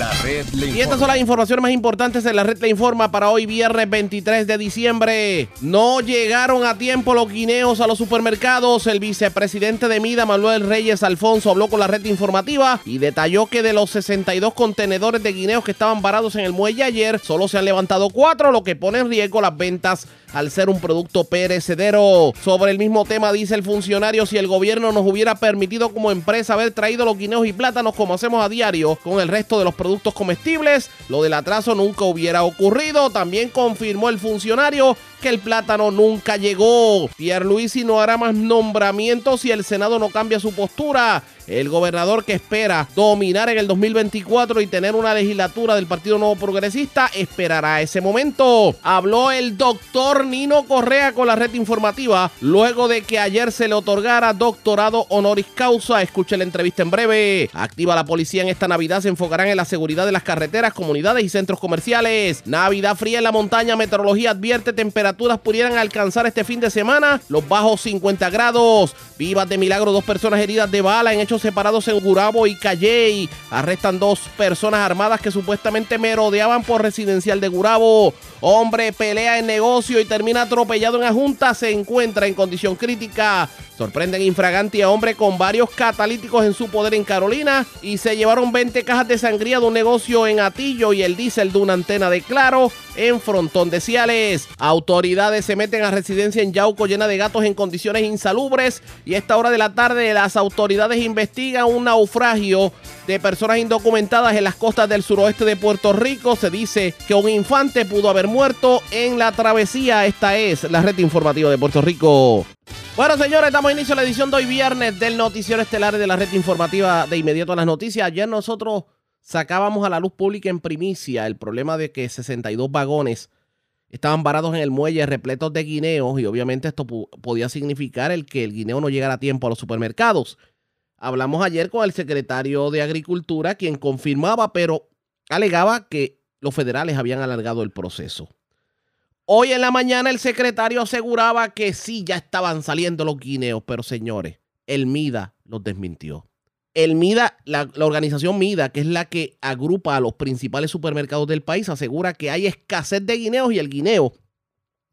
La red le Y estas son las informaciones más importantes en la red Le Informa para hoy viernes 23 de diciembre. No llegaron a tiempo los guineos a los supermercados. El vicepresidente de Mida, Manuel Reyes Alfonso, habló con la red informativa y detalló que de los 62 contenedores de guineos que estaban varados en el muelle ayer, solo se han levantado cuatro, lo que pone en riesgo las ventas al ser un producto perecedero. Sobre el mismo tema dice el funcionario, si el gobierno nos hubiera permitido como empresa haber traído los guineos y plátanos como hacemos a diario con el resto de los productos comestibles, lo del atraso nunca hubiera ocurrido. También confirmó el funcionario que el plátano nunca llegó. Pierluisi no hará más nombramientos si el Senado no cambia su postura. El gobernador que espera dominar en el 2024 y tener una legislatura del Partido Nuevo Progresista esperará ese momento. Habló el doctor Nino Correa con la red informativa luego de que ayer se le otorgara doctorado honoris causa. Escuche la entrevista en breve. Activa la policía en esta Navidad. Se enfocarán en la seguridad de las carreteras, comunidades y centros comerciales. Navidad fría en la montaña. Meteorología advierte temperaturas pudieran alcanzar este fin de semana los bajos 50 grados. Vivas de milagro, dos personas heridas de bala en hechos separados en Gurabo y Calley. Arrestan dos personas armadas que supuestamente merodeaban por residencial de Gurabo. Hombre pelea en negocio y termina atropellado en la junta. Se encuentra en condición crítica. Sorprenden infraganti a hombre con varios catalíticos en su poder en Carolina y se llevaron 20 cajas de sangría de un negocio en Atillo y el diésel de una antena de Claro en Frontón de Ciales. Autoridades se meten a residencia en Yauco llena de gatos en condiciones insalubres y a esta hora de la tarde las autoridades investigan un naufragio de personas indocumentadas en las costas del suroeste de Puerto Rico. Se dice que un infante pudo haber muerto en la travesía. Esta es la red informativa de Puerto Rico. Bueno, señores, damos inicio a la edición de hoy viernes del noticiero estelar de la red informativa de inmediato a las noticias. Ayer nosotros sacábamos a la luz pública en primicia el problema de que 62 vagones estaban varados en el muelle repletos de guineos y obviamente esto podía significar el que el guineo no llegara a tiempo a los supermercados. Hablamos ayer con el secretario de Agricultura, quien confirmaba, pero alegaba que los federales habían alargado el proceso. Hoy en la mañana el secretario aseguraba que sí, ya estaban saliendo los guineos, pero señores, el MIDA los desmintió. El MIDA, la, organización MIDA, que es la que agrupa a los principales supermercados del país, asegura que hay escasez de guineos y el guineo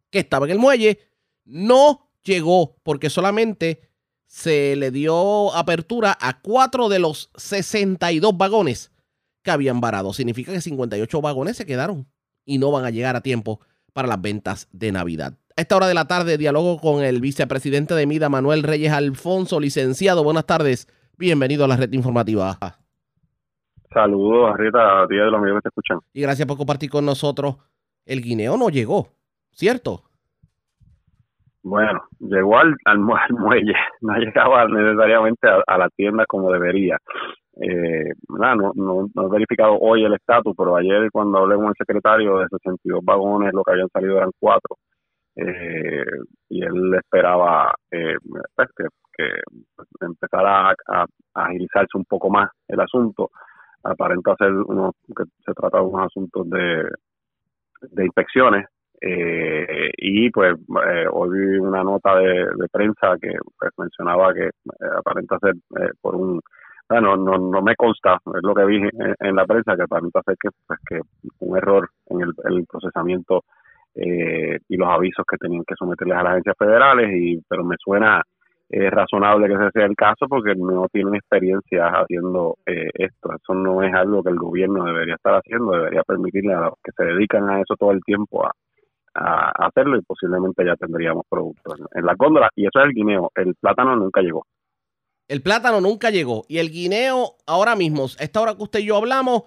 que estaba en el muelle no llegó porque solamente se le dio apertura a cuatro de los 62 vagones que habían varado. Significa que 58 vagones se quedaron y no van a llegar a tiempo para las ventas de Navidad. A esta hora de la tarde, diálogo con el vicepresidente de MIDA, Manuel Reyes Alfonso, licenciado. Buenas tardes. Bienvenido a la red informativa. Saludos, Rita, a ti a los amigos que te escuchan. Y gracias por compartir con nosotros. El guineo no llegó, ¿cierto? Bueno, llegó al, al, al muelle, no llegaba necesariamente a, la tienda como debería. Eh, no, no, no he verificado hoy el estatus, pero ayer cuando hablé con el secretario de 62 vagones, lo que habían salido eran cuatro. Eh, y él esperaba eh, pues, que, empezara a, agilizarse un poco más el asunto. Aparenta ser uno, que se trata de unos asuntos de inspecciones eh, y pues eh, hoy vi una nota de, de prensa que pues, mencionaba que eh, aparenta ser eh, por un bueno no, no me consta es lo que vi en, en la prensa que aparenta ser que pues que un error en el, el procesamiento eh, y los avisos que tenían que someterles a las agencias federales y pero me suena eh, razonable que ese sea el caso porque no tienen experiencia haciendo eh, esto. Eso no es algo que el gobierno debería estar haciendo, debería permitirle a los que se dedican a eso todo el tiempo a, a hacerlo y posiblemente ya tendríamos productos en, la góndola. Y eso es el guineo. El plátano nunca llegó. El plátano nunca llegó. Y el guineo, ahora mismo, a esta hora que usted y yo hablamos,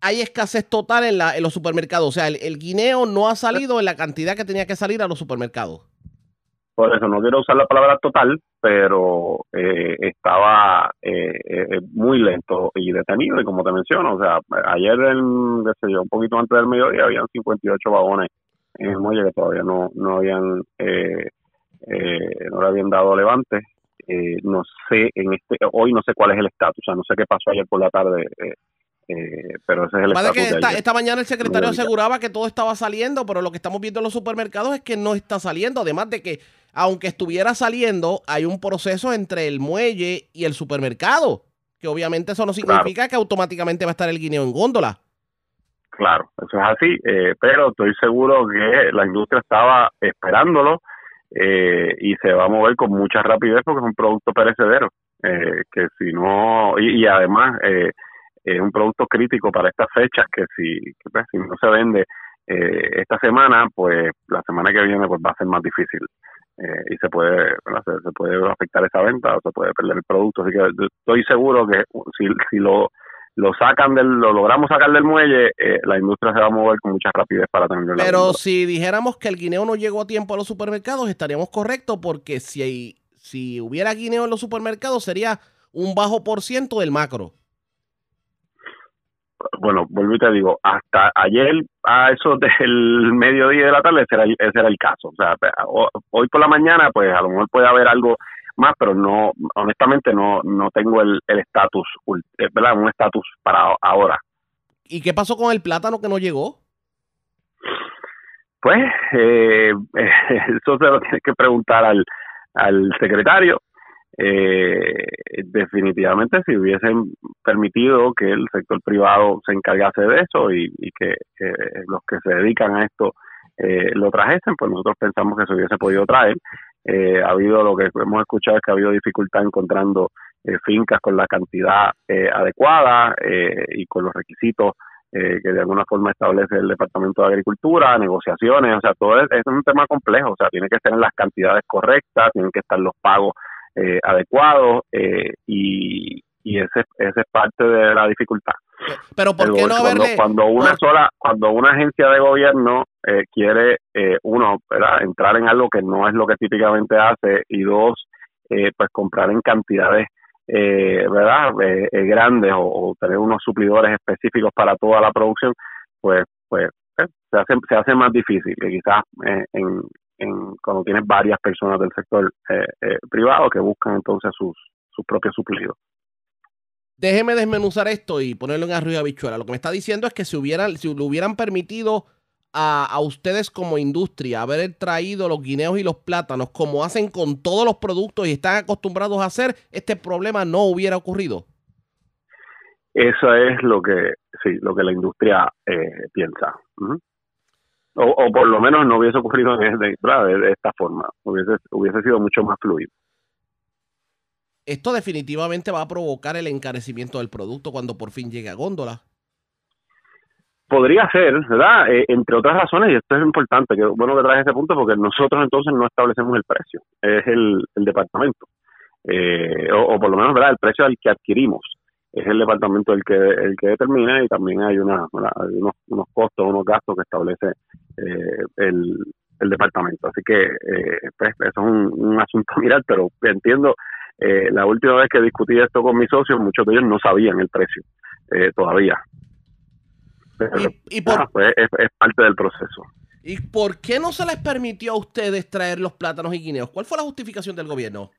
hay escasez total en, la, en los supermercados. O sea, el, el guineo no ha salido en la cantidad que tenía que salir a los supermercados. Por eso no quiero usar la palabra total, pero eh, estaba eh, eh, muy lento y detenido. Y como te menciono, o sea, ayer, en, qué sé yo, un poquito antes del mediodía, habían 58 vagones en el muelle que todavía no, no habían eh, no le habían dado levante. no sé, en este hoy no sé cuál es el estatus, o sea, no sé qué pasó ayer por la tarde. Eh, pero ese es el Vale que esta, esta mañana el secretario aseguraba que todo estaba saliendo, pero lo que estamos viendo en los supermercados es que no está saliendo. Además de que, aunque estuviera saliendo, hay un proceso entre el muelle y el supermercado. Que obviamente eso no significa que automáticamente va a estar el guineo en góndola. Claro, eso es así, eh, pero estoy seguro que la industria estaba esperándolo eh, y se va a mover con mucha rapidez porque es un producto perecedero, eh, que si no, y, y además eh, es un producto crítico para estas fechas que si, pues, no se vende eh, esta semana, pues la semana que viene pues va a ser más difícil y se puede se, puede afectar esa venta o se puede perder el producto, así que estoy seguro que si, si lo lo sacan del, lo logramos sacar del muelle, eh, la industria se va a mover con mucha rapidez para tenerlo la Pero si dijéramos que el guineo no llegó a tiempo a los supermercados, estaríamos correctos porque si, si hubiera guineo en los supermercados sería un bajo por ciento del macro. bueno, vuelvo y te digo, hasta ayer a eso del mediodía de la tarde ese era, el- ese era el caso. O sea, hoy por la mañana, pues a lo mejor puede haber algo más, pero no, honestamente no no tengo el el estatus, ul- eh, ¿verdad? Un estatus para ahora. ¿Y qué pasó con el plátano que no llegó? Pues eh, eso se lo tienes que preguntar al, al secretario. Eh, definitivamente si hubiesen permitido que el sector privado se encargase de eso y, y que eh, los que se dedican a esto eh, lo trajesen, pues nosotros pensamos que se hubiese podido traer. Eh, ha habido lo que hemos escuchado es que ha habido dificultad encontrando eh, fincas con la cantidad eh, adecuada eh, y con los requisitos eh, que de alguna forma establece el Departamento de Agricultura, negociaciones, o sea, todo es, es un tema complejo, o sea, tiene que estar en las cantidades correctas, tienen que estar los pagos eh, adecuados eh, y, y ese, ese es parte de la dificultad. Pero ¿por qué no gobierno- cuando, haberle... cuando una sola, cuando una agencia de gobierno eh, quiere, eh, uno, ¿verdad? entrar en algo que no es lo que típicamente hace y dos, eh, pues comprar en cantidades eh, verdad Eh, eh, grandes o, o tener unos suplidores específicos para toda la producción pues pues se hace se hace más difícil que quizás en, en cuando tienes varias personas del sector privado que buscan entonces sus sus propios suplidos Déjeme desmenuzar esto y ponerlo en arroz y habichuela. Lo que me está diciendo es que si hubieran, si le hubieran permitido a, a ustedes como industria haber traído los guineos y los plátanos como hacen con todos los productos y están acostumbrados a hacer, este problema no hubiera ocurrido. Eso es lo que, sí, lo que la industria eh, piensa. O, o por lo menos no hubiese ocurrido de, de- de esta forma. Hubiese, hubiese sido mucho más fluido. Esto definitivamente va a provocar el encarecimiento del producto cuando por fin llegue a góndola. Podría ser, ¿verdad? Eh, entre otras razones, y esto es importante, que bueno que traes ese punto, porque nosotros entonces no establecemos el precio, es el, el departamento, Eh, o, por lo menos, ¿verdad? El precio al que adquirimos es el departamento el que el que determina y también hay, una, hay unos, unos costos, unos gastos que establece eh, el, el departamento. Así que eh, pues, eso es un, un asunto mirar, pero entiendo, eh, la última vez que discutí esto con mis socios, muchos de ellos no sabían el precio eh, todavía. Pero, ¿Y, y por, Ah, pues es, es parte del proceso. ¿Y por qué no se les permitió a ustedes traer los plátanos y guineos? ¿Cuál fue la justificación del gobierno?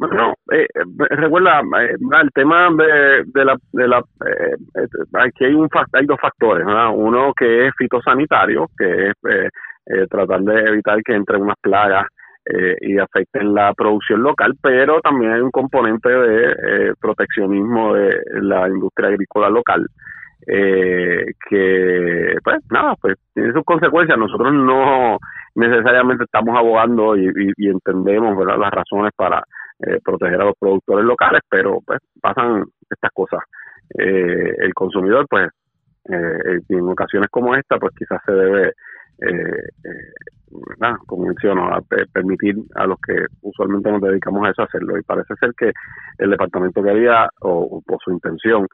Bueno, eh, eh, recuerda, eh, el tema de, de la, de la aquí hay, un, hay dos factores, ¿verdad? Uno que es fitosanitario, que es tratar de evitar que entren unas plagas eh, y afecten la producción local, pero también hay un componente de eh, proteccionismo de la industria agrícola local. Eh, que pues nada pues tiene sus consecuencias nosotros no necesariamente estamos abogando y, y- entendemos ¿verdad? las razones para eh, proteger a los productores locales, pero pues pasan estas cosas. Eh, el consumidor, pues, en ocasiones como esta, pues quizás se debe, ¿verdad? como menciono, a pe- permitir a los que usualmente nos dedicamos a eso hacerlo. Y parece ser que el departamento quería, o, o por su intención,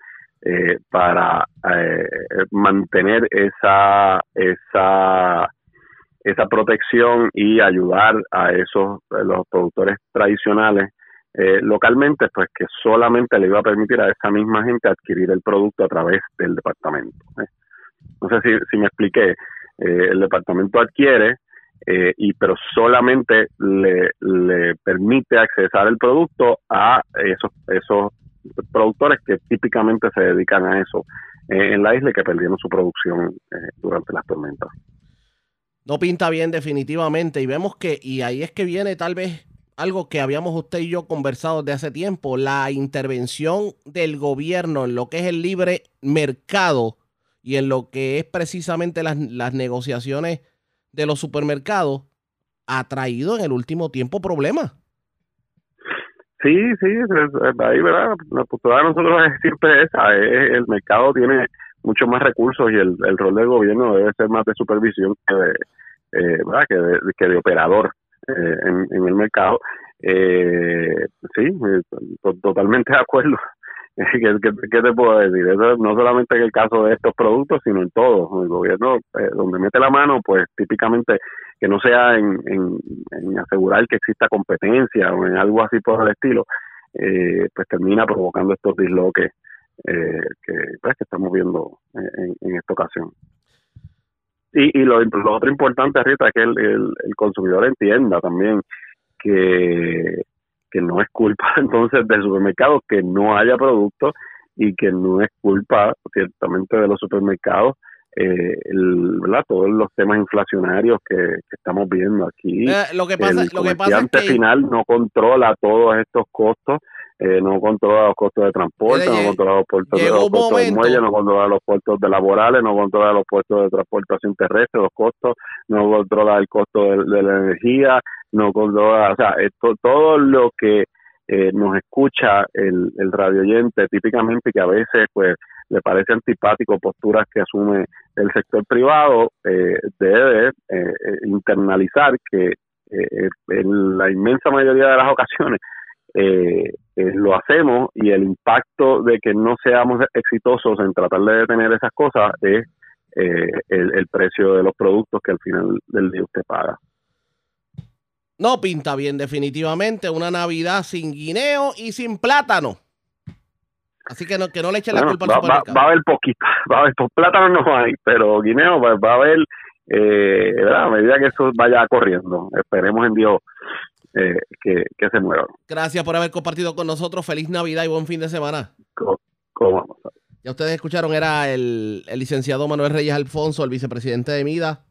eh, para eh, mantener esa, esa esa protección y ayudar a esos los productores tradicionales eh, localmente, pues que solamente le iba a permitir a esa misma gente adquirir el producto a través del departamento. ¿eh? No sé si, si me expliqué. Eh, el departamento adquiere, eh, y pero solamente le, permite accesar el producto a esos, esos productores que típicamente se dedican a eso eh, en la isla y que perdieron su producción eh, durante las tormentas. No pinta bien definitivamente y vemos que, y ahí es que viene tal vez algo que habíamos usted y yo conversado desde hace tiempo, la intervención del gobierno en lo que es el libre mercado y en lo que es precisamente las, las negociaciones de los supermercados ha traído en el último tiempo problemas. Sí, sí, ahí, ¿verdad? La postura de nosotros es siempre esa, es- el mercado tiene mucho más recursos y el, el rol del gobierno debe ser más de supervisión que de, eh, ¿verdad? Que de, que de operador eh, en, en el mercado. Eh, sí, eh, to- totalmente de acuerdo. ¿Qué, te puedo decir? Eso no solamente en el caso de estos productos, sino en todo. El gobierno, eh, donde mete la mano, pues típicamente que no sea en, en, asegurar que exista competencia o en algo así por el estilo, eh, pues termina provocando estos disloques eh, que, pues, que estamos viendo en, esta ocasión. Y, y lo, lo otro importante, Rita, es que el, el consumidor entienda también que, que no es culpa entonces del supermercado que no haya producto y que no es culpa ciertamente de los supermercados eh, el, ¿verdad? todos los temas inflacionarios que, que estamos viendo aquí. Eh, lo que pasa, el lo que pasa es que final no controla todos estos costos, eh, no controla los costos de transporte, Mira, no controla los puertos, de, los puertos del momento- muelle, no controla los puertos de laborales, no controla los puestos de transportación terrestre, los costos, no controla el costo de, de la energía, no controla, o sea, esto, todo lo que eh, nos escucha el, el radio oyente típicamente que a veces pues le parece antipático posturas que asume el sector privado, eh, debe eh, eh, internalizar que eh, en la inmensa mayoría de las ocasiones eh, eh, lo hacemos y el impacto de que no seamos exitosos en tratar de detener esas cosas es eh, el, el precio de los productos que al final del día usted paga. no pinta bien definitivamente una Navidad sin guineo y sin plátano. Así que no, que no le echen la Bueno, culpa al va, va- supermercado. va a haber poquito, va a haber po- plátano no hay, pero guineo pues, va a haber, eh, a medida que eso vaya corriendo, esperemos en Dios eh, que, que se mueva. Gracias por haber compartido con nosotros. Feliz Navidad y buen fin de semana. Co- ¿Cómo vamos? Ya ustedes escucharon, era el, el licenciado Manuel Reyes Alfonso, el vicepresidente de MIDA.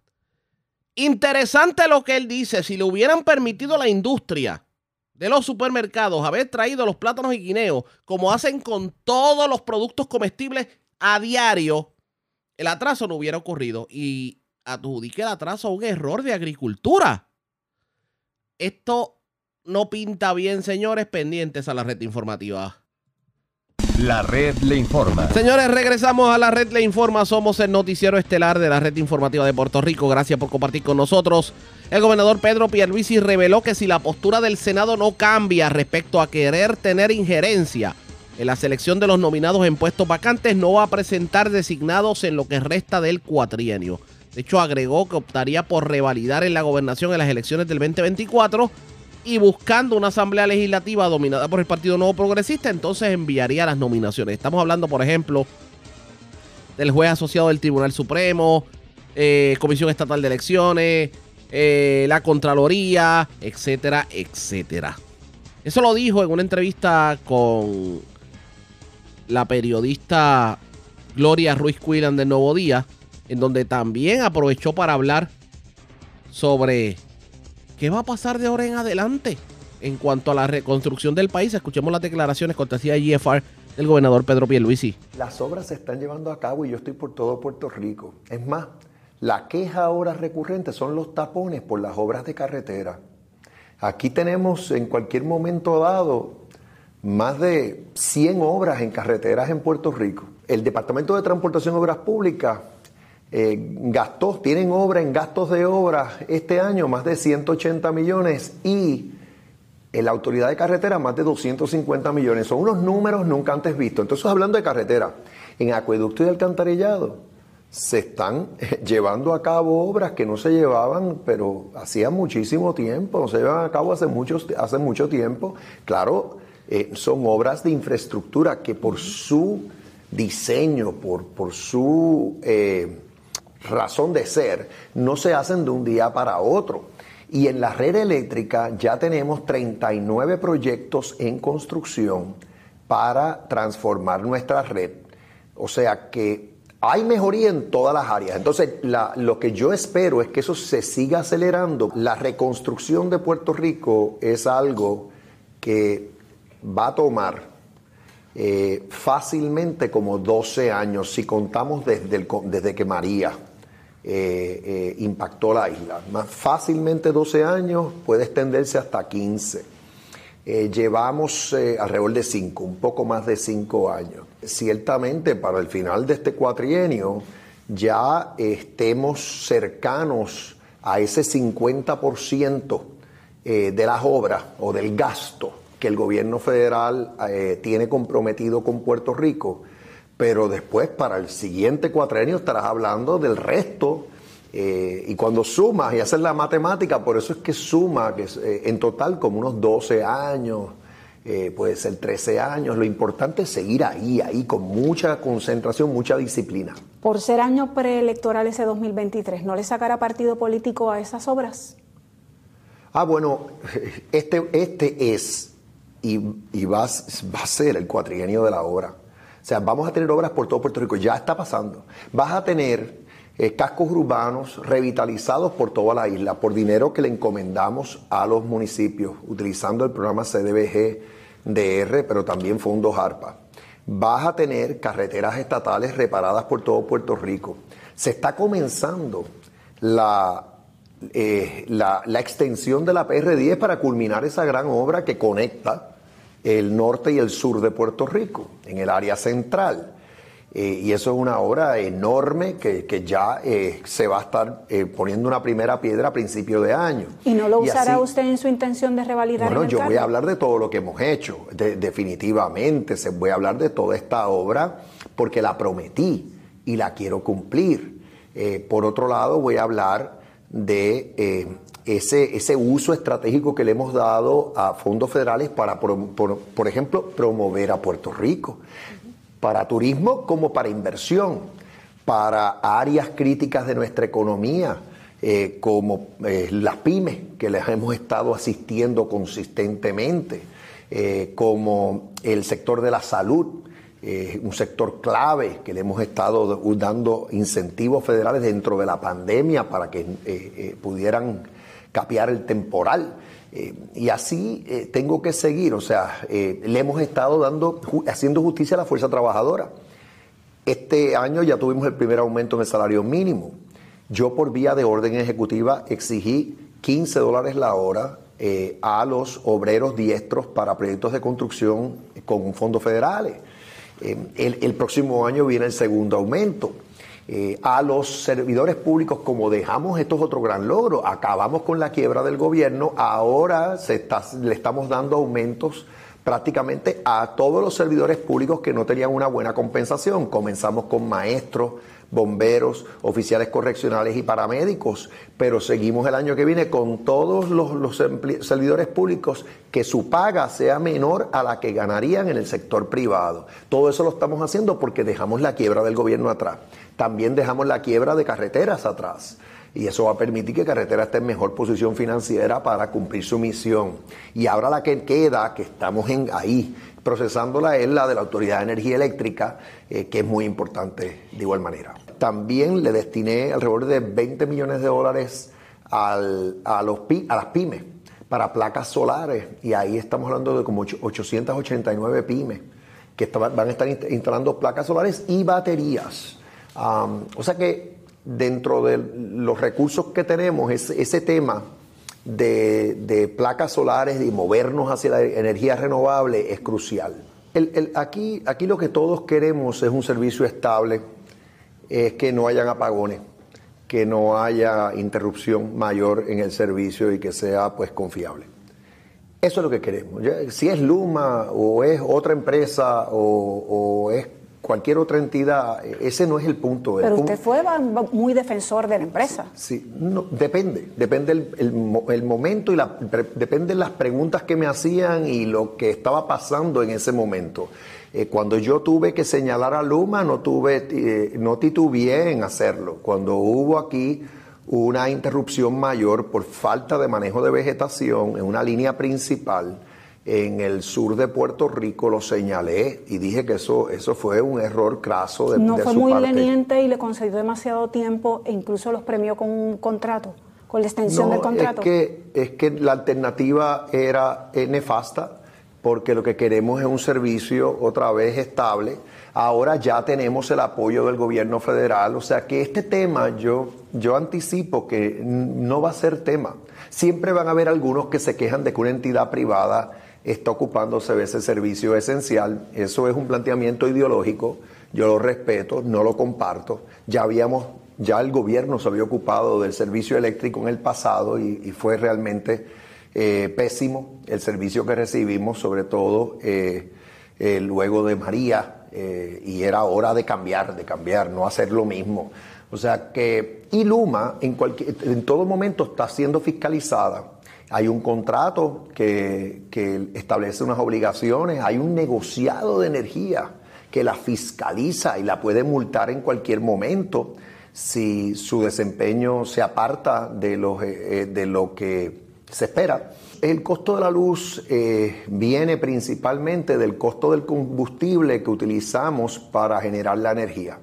Interesante lo que él dice. Si le hubieran permitido a la industria de los supermercados haber traído los plátanos y guineos, como hacen con todos los productos comestibles a diario, el atraso no hubiera ocurrido. Y adjudique el atraso a un error de agricultura. Esto no pinta bien, señores, pendientes a la red informativa. La red le informa. Señores, regresamos a la red Le Informa. Somos el noticiero estelar de la red informativa de Puerto Rico. Gracias por compartir con nosotros. El gobernador Pedro Pierluisi reveló que si la postura del Senado no cambia respecto a querer tener injerencia en la selección de los nominados en puestos vacantes, no va a presentar designados en lo que resta del cuatrienio. De hecho, agregó que optaría por revalidar en la gobernación en las elecciones del 2024 y buscando una asamblea legislativa dominada por el Partido Nuevo Progresista, entonces enviaría las nominaciones. Estamos hablando, por ejemplo, del juez asociado del Tribunal Supremo, eh, Comisión Estatal de Elecciones, eh, la Contraloría, etcétera, etcétera. Eso lo dijo en una entrevista con la periodista Gloria Ruiz Quillan del Nuevo Día, en donde también aprovechó para hablar sobre qué va a pasar de ahora en adelante en cuanto a la reconstrucción del país. Escuchemos las declaraciones cortesía de GFR del gobernador Pedro Pierluisi. Las obras se están llevando a cabo y yo estoy por todo Puerto Rico. Es más, la queja ahora recurrente son los tapones por las obras de carretera. Aquí tenemos en cualquier momento dado más de 100 obras en carreteras en Puerto Rico. El Departamento de Transportación Obras Públicas eh, gastó, tienen obra en gastos de obra este año más de 180 millones y en la autoridad de carretera más de 250 millones. Son unos números nunca antes vistos. Entonces, hablando de carretera, en acueducto y alcantarillado se están llevando a cabo obras que no se llevaban, pero hacía muchísimo tiempo, no se llevan a cabo hace, muchos, hace mucho tiempo. Claro, eh, son obras de infraestructura que por su diseño, por, por su eh, razón de ser, no se hacen de un día para otro. Y en la red eléctrica ya tenemos 39 proyectos en construcción para transformar nuestra red. O sea que hay mejoría en todas las áreas. Entonces, lo que yo espero es que eso se siga acelerando. La reconstrucción de Puerto Rico es algo que va a tomar eh, fácilmente como 12 años si contamos desde, desde que María eh, eh, impactó la isla. Más fácilmente 12 años, puede extenderse hasta 15. llevamos alrededor de 5, un poco más de 5 años ciertamente para el final de este cuatrienio ya estemos cercanos a ese 50% eh, de las obras o del gasto que el gobierno federal eh, tiene comprometido con Puerto Rico, pero después para el siguiente cuatrienio estarás hablando del resto. Eh, y cuando sumas y haces la matemática, por eso es que suma, que en total como unos 12 años, eh, puede ser 13 años. Lo importante es seguir ahí, ahí, con mucha concentración, mucha disciplina. Por ser año preelectoral ese 2023, ¿no le sacará partido político a esas obras? Ah, bueno, este, este es y, va, va a ser el cuatrienio de la obra. Sea, vamos a tener obras por todo Puerto Rico, ya está pasando. Vas a tener eh, cascos urbanos revitalizados por toda la isla, por dinero que le encomendamos a los municipios, utilizando el programa CDBG DR, pero también fondos ARPA. Vas a tener carreteras estatales reparadas por todo Puerto Rico. Se está comenzando la, eh, la, la extensión de la PR10 para culminar esa gran obra que conecta el norte y el sur de Puerto Rico, en el área central. Eh, y eso es una obra enorme que, ya eh, se va a estar eh, poniendo una primera piedra a principio de año. ¿Y no lo usará usted en su intención de revalidar? Bueno, yo voy a hablar de todo lo que hemos hecho, definitivamente. Se, voy a hablar de toda esta obra porque la prometí y la quiero cumplir. por otro lado, voy a hablar de ese, ese uso estratégico que le hemos dado a fondos federales para, por ejemplo, promover a Puerto Rico. Para turismo como para inversión, para áreas críticas de nuestra economía, eh, como eh, las pymes, que les hemos estado asistiendo consistentemente, eh, como el sector de la salud, un sector clave que le hemos estado dando incentivos federales dentro de la pandemia para que pudieran capear el temporal. Eh, y así eh, tengo que seguir, o sea, eh, le hemos estado dando, haciendo justicia a la fuerza trabajadora. Este año ya tuvimos el primer aumento en el salario mínimo. Yo por vía de orden ejecutiva exigí 15 dólares la hora a los obreros diestros para proyectos de construcción con fondos federales. el próximo año viene el segundo aumento. Eh, a los servidores públicos, como dejamos, esto es otro gran logro, acabamos con la quiebra del gobierno, ahora se le estamos dando aumentos prácticamente a todos los servidores públicos que no tenían una buena compensación. Comenzamos con maestros, bomberos, oficiales correccionales y paramédicos, pero seguimos el año que viene con todos los, servidores públicos que su paga sea menor a la que ganarían en el sector privado. Todo eso lo estamos haciendo porque dejamos la quiebra del gobierno atrás. También dejamos la quiebra de carreteras atrás. Y eso va a permitir que Carretera esté en mejor posición financiera para cumplir su misión. Y ahora la que queda, que estamos en ahí procesándola, es la de la Autoridad de Energía Eléctrica, eh, que es muy importante de igual manera. También le destiné alrededor de 20 millones de dólares a, los, a las pymes para placas solares. Y ahí estamos hablando de como 889 pymes que van a estar instalando placas solares y baterías o sea que dentro de los recursos que tenemos, ese, tema de, placas solares y movernos hacia la energía renovable es crucial. aquí, aquí lo que todos queremos es un servicio estable, es que no hayan apagones, que no haya interrupción mayor en el servicio y que sea pues confiable. Eso es lo que queremos. Si es Luma o es otra empresa o, o es cualquier otra entidad, eh, ese no es el punto. El Pero punto- usted fue muy defensor de la empresa. Sí, no, depende, depende el, el el momento y la, pre- depende las preguntas que me hacían y lo que estaba pasando en ese momento. Eh, cuando yo tuve que señalar a Luma, no tuve, eh, no titubeé en hacerlo. Cuando hubo aquí una interrupción mayor por falta de manejo de vegetación en una línea principal en el sur de Puerto Rico, lo señalé y dije que eso, eso fue un error craso de, No de fue su muy parte. leniente y le concedió demasiado tiempo e incluso los premió con un contrato, con la extensión No, del contrato. Es que, es que la alternativa era eh, nefasta, porque lo que queremos es un servicio otra vez estable. Ahora ya tenemos el apoyo del gobierno federal, o sea que este tema yo, yo anticipo que no va a ser tema. Siempre van a haber algunos que se quejan de que una entidad privada está ocupándose de ese servicio esencial. Eso es un planteamiento ideológico, yo lo respeto, no lo comparto. Ya habíamos ya el gobierno se había ocupado del servicio eléctrico en el pasado y, fue realmente eh, pésimo el servicio que recibimos, sobre todo eh, eh, luego de María, y era hora de cambiar, de cambiar, no hacer lo mismo. O sea que, y Luma en, cualquier, en todo momento está siendo fiscalizada. Hay un contrato que, establece unas obligaciones, hay un negociado de energía que la fiscaliza y la puede multar en cualquier momento si su desempeño se aparta de lo, eh, de lo que se espera. El costo de la luz eh, viene principalmente del costo del combustible que utilizamos para generar la energía.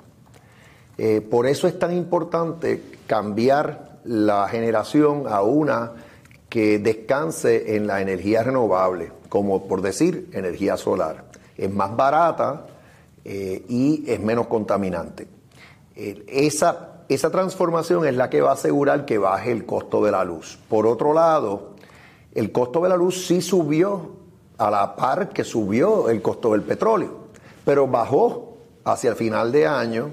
Eh, por eso es tan importante cambiar la generación a una que descanse en la energía renovable, como por decir energía solar. Es más barata eh, y es menos contaminante. Esa, esa transformación es la que va a asegurar que baje el costo de la luz. Por otro lado, el costo de la luz sí subió a la par que subió el costo del petróleo, pero bajó hacia el final de año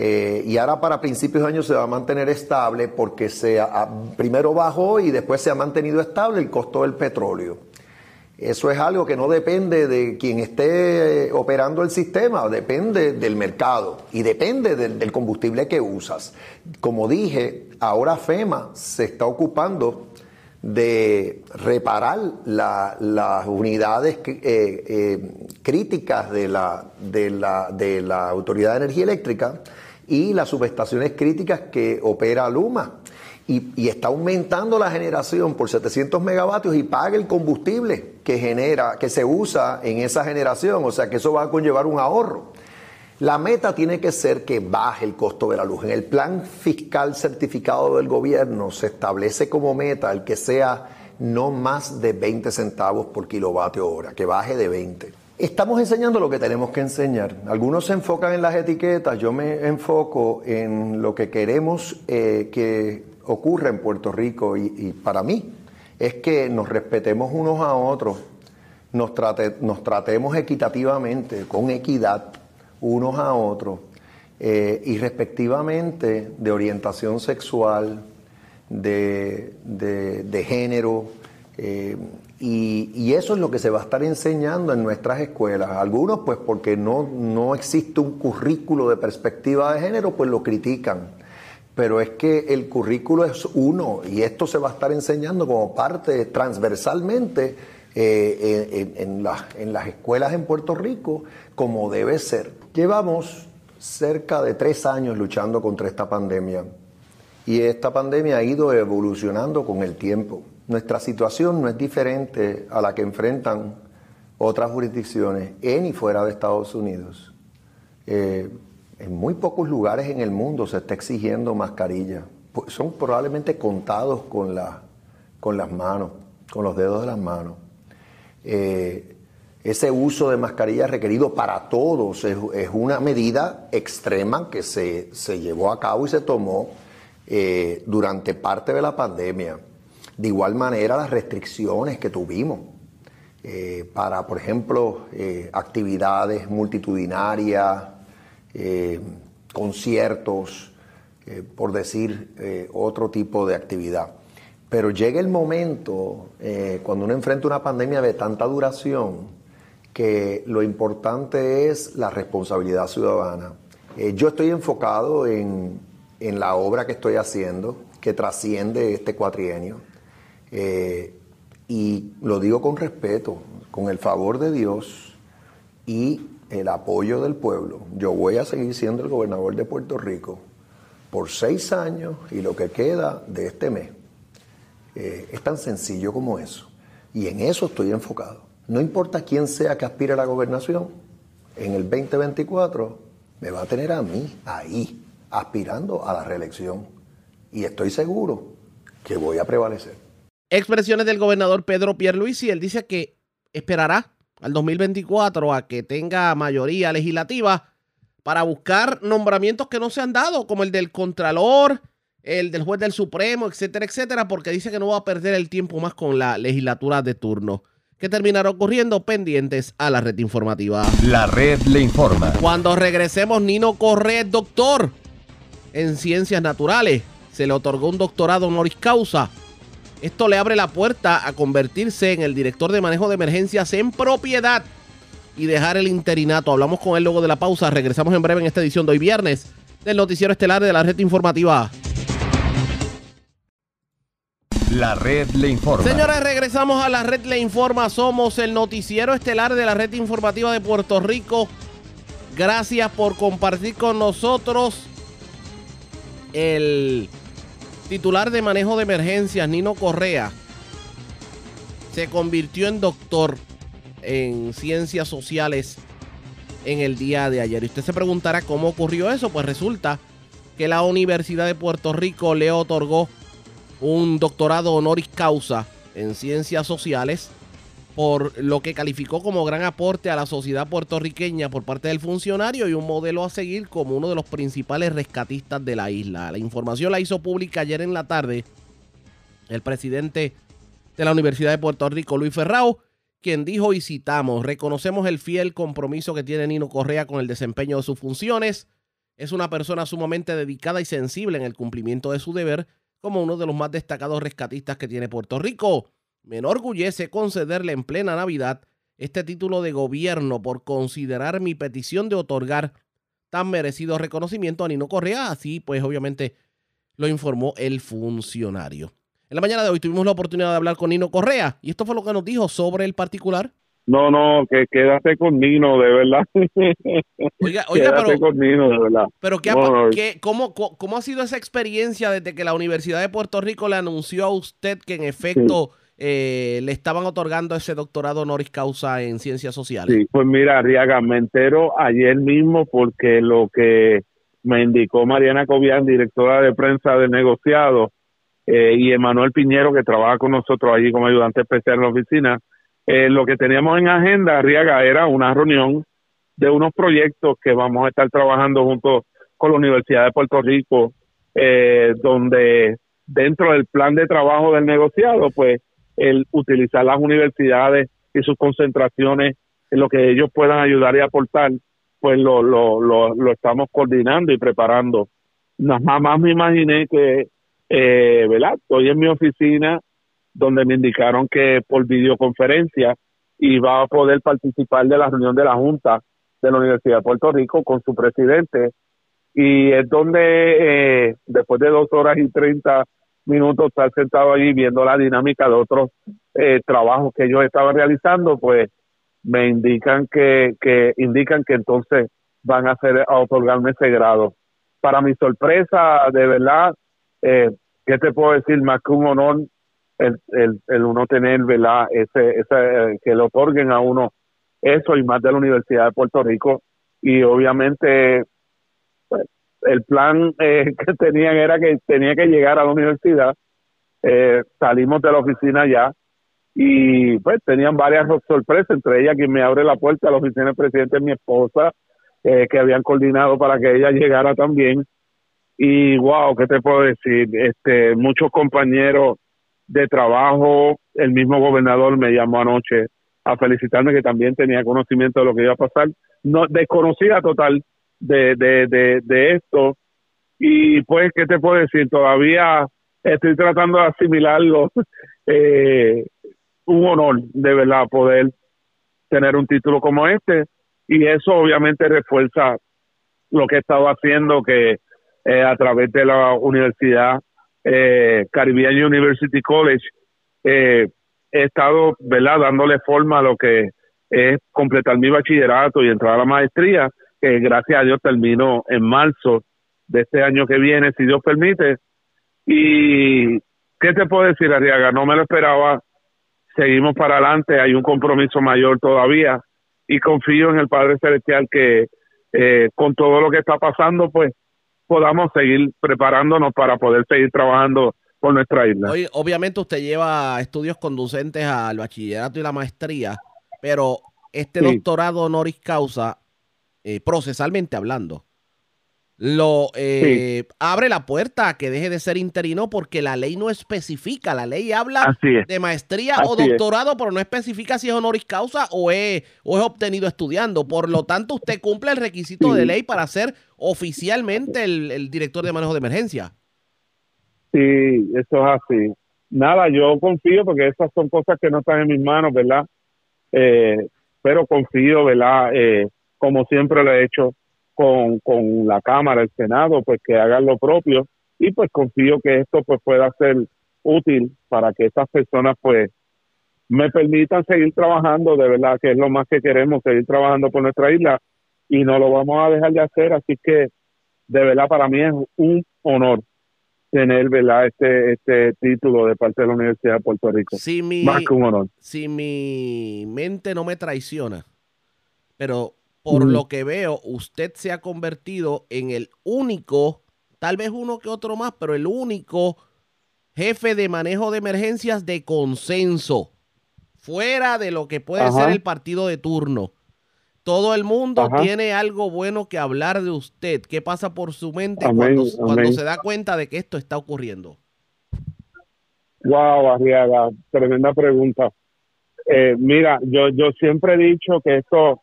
eh, y ahora para principios de año se va a mantener estable porque se ha- primero bajó y después se ha mantenido estable el costo del petróleo. Eso es algo que no depende de quien esté eh, operando el sistema, depende del mercado y depende del, combustible que usas. Como dije, ahora FEMA se está ocupando de reparar la- las unidades eh, críticas de la, de, la, de la Autoridad de Energía Eléctrica y las subestaciones críticas que opera Luma. Y, está aumentando la generación por 700 megavatios y paga el combustible que genera, que se usa en esa generación. O sea que eso va a conllevar un ahorro. La meta tiene que ser que baje el costo de la luz. En el plan fiscal certificado del gobierno se establece como meta el que sea no más de 20 centavos por kilovatio hora, que baje de 20. Estamos enseñando lo que tenemos que enseñar. Algunos se enfocan en las etiquetas, yo me enfoco en lo que queremos eh, que ocurra en Puerto Rico y, para mí es que nos respetemos unos a otros, nos, trate- nos tratemos equitativamente, con equidad, unos a otros, eh, y respectivamente de orientación sexual, de género, eh, y, eso es lo que se va a estar enseñando en nuestras escuelas. Algunos, pues porque no, no existe un currículo de perspectiva de género, pues lo critican. Pero es que el currículo es uno y esto se va a estar enseñando como parte transversalmente eh, en, en las, en las escuelas en Puerto Rico como debe ser. Llevamos cerca de tres años luchando contra esta pandemia y esta pandemia ha ido evolucionando con el tiempo. Nuestra situación no es diferente a la que enfrentan otras jurisdicciones en y fuera de Estados Unidos. Eh, en muy pocos lugares en el mundo se está exigiendo mascarilla. Son probablemente contados con, la, con las manos, con los dedos de las manos. Eh, ese uso de mascarilla requerido para todos es, es una medida extrema que se, se llevó a cabo y se tomó eh, durante parte de la pandemia. De igual manera, las restricciones que tuvimos eh, para, por ejemplo, eh, actividades multitudinarias, eh, conciertos, por decir otro tipo de actividad. Pero llega el momento, cuando uno enfrenta una pandemia de tanta duración, que lo importante es la responsabilidad ciudadana. Yo estoy enfocado en, en, la obra que estoy haciendo, que trasciende este cuatrienio, eh, y lo digo con respeto, con el favor de Dios y el apoyo del pueblo. Yo voy a seguir siendo el gobernador de Puerto Rico por seis años y lo que queda de este mes. Eh, es tan sencillo como eso. Y en eso estoy enfocado. No importa quién sea que aspire a la gobernación, en el 2024 me va a tener a mí ahí, aspirando a la reelección. Y estoy seguro que voy a prevalecer. Expresiones del gobernador Pedro Pierluisi, él dice que esperará al 2024 a que tenga mayoría legislativa para buscar nombramientos que no se han dado, como el del Contralor, el del juez del Supremo, etcétera, etcétera, porque dice que no va a perder el tiempo más con la legislatura de turno. ¿Qué terminará ocurriendo? Pendientes a la red informativa. La red le informa. Cuando regresemos, Nino Correa doctor en ciencias naturales. Se le otorgó un doctorado honoris causa. Esto le abre la puerta a convertirse en el director de manejo de emergencias en propiedad y dejar el interinato. Hablamos con él luego de la pausa. Regresamos en breve en esta edición de hoy viernes del noticiero estelar de la red informativa. La red le informa. Señores, regresamos a la red le informa. Somos el noticiero estelar de la red informativa de Puerto Rico. Gracias por compartir con nosotros el titular de manejo de emergencias, Nino Correa. Se convirtió en doctor en ciencias sociales en el día de ayer. Y usted se preguntará cómo ocurrió eso. Pues resulta que la Universidad de Puerto Rico le otorgó un doctorado honoris causa en ciencias sociales por lo que calificó como gran aporte a la sociedad puertorriqueña por parte del funcionario y un modelo a seguir como uno de los principales rescatistas de la isla. La información la hizo pública ayer en la tarde el presidente de la Universidad de Puerto Rico, Luis Ferrao, quien dijo y citamos, reconocemos el fiel compromiso que tiene Nino Correa con el desempeño de sus funciones. Es una persona sumamente dedicada y sensible en el cumplimiento de su deber como uno de los más destacados rescatistas que tiene Puerto Rico. Me enorgullece concederle en plena Navidad este título de gobierno por considerar mi petición de otorgar tan merecido reconocimiento a Nino Correa. Así, pues, obviamente, lo informó el funcionario. En la mañana de hoy tuvimos la oportunidad de hablar con Nino Correa y esto fue lo que nos dijo sobre el particular. No, no, que quédate con Nino, de verdad. Oiga, oiga quédate pero, con Nino, de verdad. pero ¿qué ha, No, no. qué- cómo, cómo- cómo ha sido esa experiencia desde que la Universidad de Puerto Rico le anunció a usted que en efecto eh, le estaban otorgando ese doctorado honoris causa en ciencias sociales? Sí, pues mira, Riaga, me entero ayer mismo porque lo que me indicó Mariana Cobian, directora de prensa del negociado, eh, y Emanuel Piñero, que trabaja con nosotros allí como ayudante especial en la oficina, eh, lo que teníamos en agenda, Riaga, era una reunión de unos proyectos que vamos a estar trabajando junto con la Universidad de Puerto Rico, eh, donde dentro del plan de trabajo del negociado, pues el utilizar las universidades y sus concentraciones en lo que ellos puedan ayudar y aportar, pues lo, lo, lo, lo estamos coordinando y preparando. Nada más me imaginé que, eh, ¿verdad? Estoy en mi oficina donde me indicaron que por videoconferencia iba a poder participar de la reunión de la Junta de la Universidad de Puerto Rico con su presidente y es donde eh, después de dos horas y treinta minutos estar sentado allí viendo la dinámica de otros eh, trabajos que ellos estaban realizando, pues me indican que, que indican que entonces van a hacer a otorgarme ese grado. Para mi sorpresa, de verdad, eh, ¿qué te puedo decir? Más que un honor el, el, el uno tener, ¿verdad? Ese, ese, eh, que le otorguen a uno eso y más de la Universidad de Puerto Rico. Y obviamente, pues, el plan eh, que tenían era que tenía que llegar a la universidad. Eh, salimos de la oficina ya y pues tenían varias sorpresas, entre ellas quien me abre la puerta a la oficina del presidente, mi esposa, eh, que habían coordinado para que ella llegara también. Y wow, ¿qué te puedo decir? Este, muchos compañeros de trabajo, el mismo gobernador me llamó anoche a felicitarme que también tenía conocimiento de lo que iba a pasar. No desconocida total de, de, de, de esto. Y pues, ¿qué te puedo decir? Todavía estoy tratando de asimilarlo. Eh, un honor, de verdad, poder tener un título como este y eso obviamente refuerza lo que he estado haciendo que eh, a través de la universidad eh, Caribbean University College eh, he estado verdad dándole forma a lo que es completar mi bachillerato y entrar a la maestría que gracias a Dios termino en marzo de este año que viene si Dios permite. Y qué te puedo decir Arriaga no me lo esperaba. Seguimos para adelante. Hay un compromiso mayor todavía. Y confío en el Padre Celestial que eh, con todo lo que está pasando, pues podamos seguir preparándonos para poder seguir trabajando por nuestra isla. Hoy, obviamente usted lleva estudios conducentes al bachillerato y la maestría, pero este Sí. doctorado honoris causa, eh, procesalmente hablando, lo eh, abre la puerta a que deje de ser interino porque la ley no especifica, la ley habla es. de maestría o es. doctorado, pero no especifica si es honoris causa o es, o es obtenido estudiando. Por lo tanto, usted cumple el requisito Sí. de ley para ser oficialmente el, el director de manejo de emergencia. Sí, eso es así. Nada, yo confío porque esas son cosas que no están en mis manos, ¿verdad? Eh, pero confío, ¿verdad? Eh, como siempre lo he hecho con, con la Cámara, el Senado, pues que hagan lo propio y pues confío que esto pues pueda ser útil para que estas personas pues me permitan seguir trabajando, de verdad que es lo más que queremos, seguir trabajando por nuestra isla y no lo vamos a dejar de hacer, así que de verdad para mí es un honor tener verdad este este título de parte de la Universidad de Puerto Rico. Si mi, Más que un honor. si mi mente no me traiciona, pero por lo que veo, usted se ha convertido en el único, tal vez uno que otro más, pero el único jefe de manejo de emergencias de consenso, fuera de lo que puede Ajá. ser el partido de turno. Todo el mundo Ajá. tiene algo bueno que hablar de usted. ¿Qué pasa por su mente Amén, cuando, se da cuenta de que esto está ocurriendo? Wow, Arriaga, tremenda pregunta. Eh, mira, yo yo siempre he dicho que esto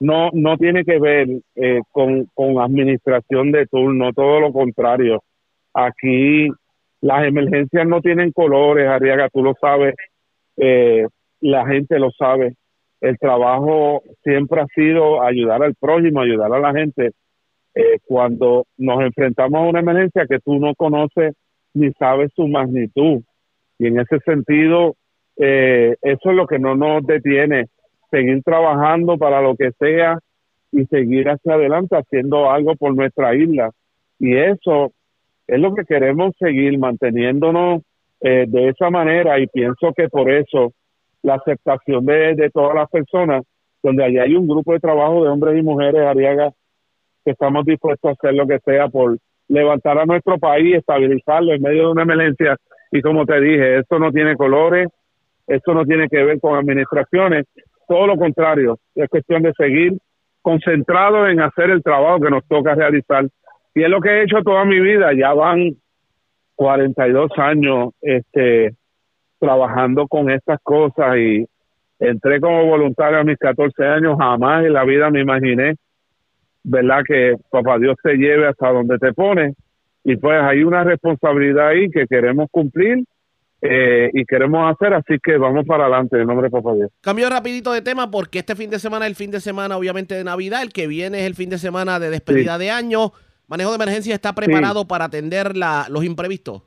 no no tiene que ver eh, con, con administración de turno, todo lo contrario. Aquí las emergencias no tienen colores, Arriaga, tú lo sabes, eh, la gente lo sabe. El trabajo siempre ha sido ayudar al prójimo, ayudar a la gente. Eh, cuando nos enfrentamos a una emergencia que tú no conoces ni sabes su magnitud. Y en ese sentido, eh, eso es lo que no nos detiene, seguir trabajando para lo que sea y seguir hacia adelante haciendo algo por nuestra isla. Y eso es lo que queremos seguir manteniéndonos eh, de esa manera y pienso que por eso la aceptación de, de todas las personas, donde allá hay un grupo de trabajo de hombres y mujeres, Ariaga, que estamos dispuestos a hacer lo que sea por levantar a nuestro país, estabilizarlo en medio de una emergencia. Y como te dije, esto no tiene colores, esto no tiene que ver con administraciones, todo lo contrario, es cuestión de seguir concentrados en hacer el trabajo que nos toca realizar. Y es lo que he hecho toda mi vida, ya van 42 años este, trabajando con estas cosas y entré como voluntario a mis 14 años, jamás en la vida me imaginé, ¿verdad? Que papá Dios te lleve hasta donde te pone. Y pues hay una responsabilidad ahí que queremos cumplir eh, y queremos hacer, así que vamos para adelante en nombre de papá Dios. Cambio rapidito de tema porque este fin de semana es el fin de semana obviamente de Navidad, el que viene es el fin de semana de despedida de año. Manejo de emergencia está preparado para atender la, los imprevistos.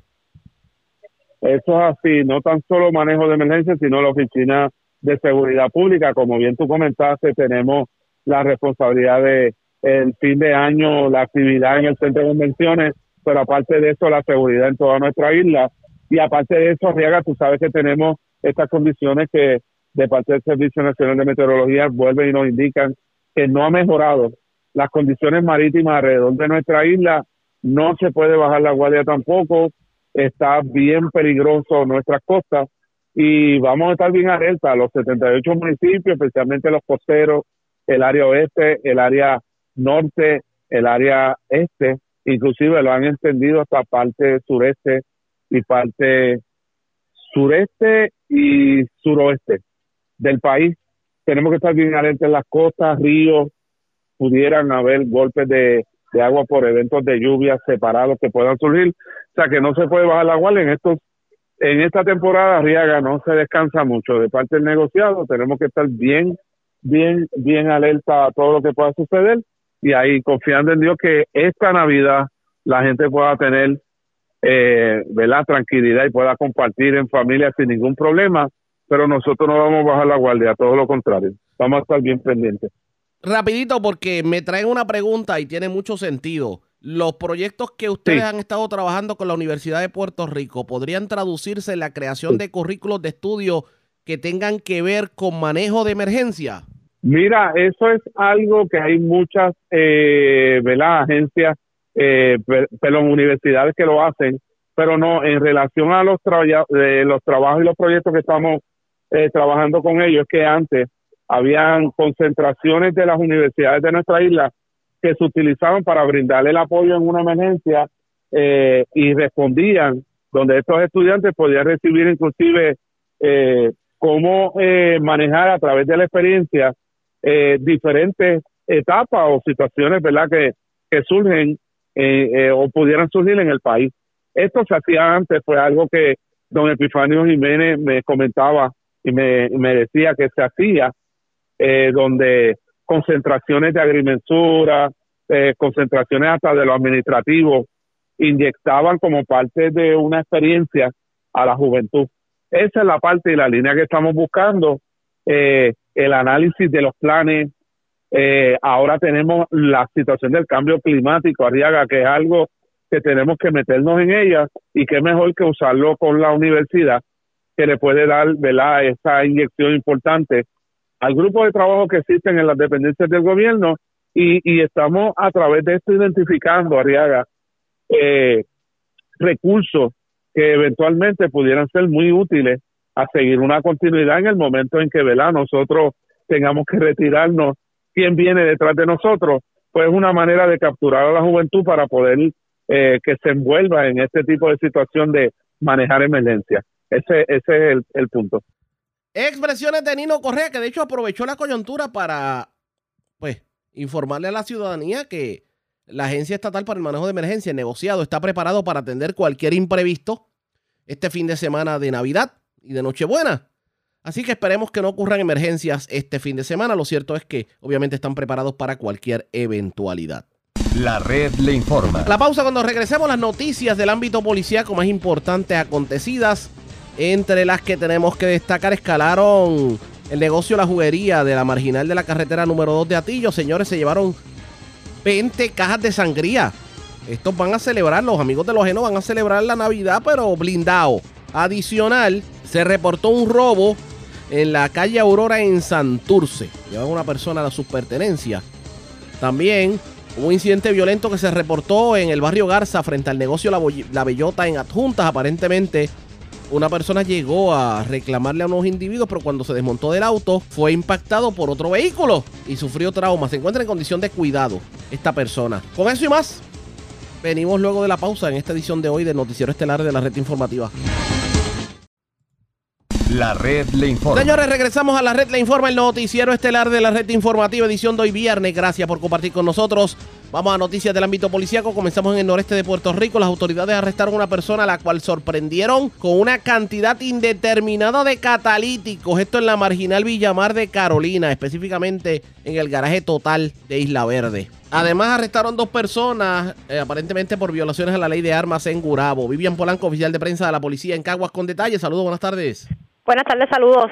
Eso es así, no tan solo manejo de emergencia, sino la oficina de seguridad pública. Como bien tú comentaste, tenemos la responsabilidad de el fin de año, la actividad en el centro de convenciones, pero aparte de eso, la seguridad en toda nuestra isla. Y aparte de eso, Riaga, tú sabes que tenemos estas condiciones que de parte del Servicio Nacional de Meteorología vuelven y nos indican que no ha mejorado las condiciones marítimas alrededor de nuestra isla. No se puede bajar la guardia tampoco. Está bien peligroso nuestras costas y vamos a estar bien alerta. Los 78 municipios, especialmente los costeros, el área oeste, el área norte, el área este, inclusive lo han extendido hasta parte sureste y parte sureste y suroeste del país. Tenemos que estar bien alerta en las costas, ríos, pudieran haber golpes de, de agua por eventos de lluvia separados que puedan surgir. O sea que no se puede bajar la guardia en estos en esta temporada Riaga no se descansa mucho de parte del negociado, tenemos que estar bien bien, bien alerta a todo lo que pueda suceder y ahí confiando en Dios que esta Navidad la gente pueda tener eh, ¿verdad? tranquilidad y pueda compartir en familia sin ningún problema, pero nosotros no vamos a bajar la guardia, todo lo contrario, vamos a estar bien pendientes. Rapidito, porque me traen una pregunta y tiene mucho sentido. Los proyectos que ustedes Sí. han estado trabajando con la Universidad de Puerto Rico podrían traducirse en la creación de currículos de estudio que tengan que ver con manejo de emergencia. Mira, eso es algo que hay muchas eh, ¿verdad? agencias, eh, pe- pero universidades que lo hacen, pero no en relación a los, eh, los trabajos y los proyectos que estamos eh, trabajando con ellos, que antes habían concentraciones de las universidades de nuestra isla que se utilizaban para brindarle el apoyo en una emergencia eh, y respondían, donde estos estudiantes podían recibir inclusive eh, cómo eh, manejar a través de la experiencia eh, diferentes etapas o situaciones verdad que surgen eh, eh, o pudieran surgir en el país. Esto se hacía antes, fue algo que don Epifanio Jiménez me comentaba y me, decía que se hacía, eh, donde concentraciones de agrimensura, eh, concentraciones hasta de lo administrativo, inyectaban como parte de una experiencia a la juventud. Esa es la parte y la línea que estamos buscando, el análisis de los planes. Eh, ahora tenemos la situación del cambio climático, Arriaga, que es algo que tenemos que meternos en ella y que mejor que usarlo con la universidad, que le puede dar ¿verdad? esa inyección importante al grupo de trabajo que existen en las dependencias del gobierno y, y estamos a través de esto identificando, Arriaga, eh, recursos que eventualmente pudieran ser muy útiles a seguir una continuidad en el momento en que ¿verdad? nosotros tengamos que retirarnos. ¿Quién viene detrás de nosotros? Pues es una manera de capturar a la juventud para poder eh, que se envuelva en este tipo de situación de manejar emergencias. Ese, ese es el, punto. Expresiones de Nino Correa, que de hecho aprovechó la coyuntura para, pues, informarle a la ciudadanía que la Agencia Estatal para el Manejo de Emergencia, negociado, está preparado para atender cualquier imprevisto este fin de semana de Navidad y de Nochebuena. Así que esperemos que no ocurran emergencias este fin de semana. Lo cierto es que obviamente están preparados para cualquier eventualidad. La red le informa. La pausa cuando regresemos las noticias del ámbito policíaco más importantes acontecidas. Entre las que tenemos que destacar, escalaron el negocio La Juguería de la marginal de la carretera número 2 de Atillo. Señores, se llevaron 20 cajas de sangría. Estos van a celebrar, los amigos de los ajenos van a celebrar la Navidad, pero blindado. Adicional, se reportó un robo en la calle Aurora en Santurce. Llevan una persona a sus pertenencias. También hubo un incidente violento que se reportó en el barrio Garza frente al negocio La, Bellota en Adjuntas. Aparentemente, una persona llegó a reclamarle a unos individuos, pero cuando se desmontó del auto fue impactado por otro vehículo y sufrió trauma. Se encuentra en condición de cuidado esta persona. Con eso y más, venimos luego de la pausa en esta edición de hoy del Noticiero Estelar de la Red Informativa. La red le informa. Señores, regresamos a la red Le Informa, el noticiero estelar de la red informativa, edición de hoy viernes. Gracias por compartir con nosotros. Vamos a noticias del ámbito policíaco. Comenzamos en el noreste de Puerto Rico. Las autoridades arrestaron a una persona a la cual sorprendieron con una cantidad indeterminada de catalíticos. Esto en la marginal Villamar de Carolina, específicamente en el garaje total de Isla Verde. Además, arrestaron dos personas, eh, aparentemente por violaciones a la ley de armas en Gurabo. Vivian Polanco, oficial de prensa de la policía en Caguas, con detalles. Saludos, buenas tardes. Buenas tardes, saludos.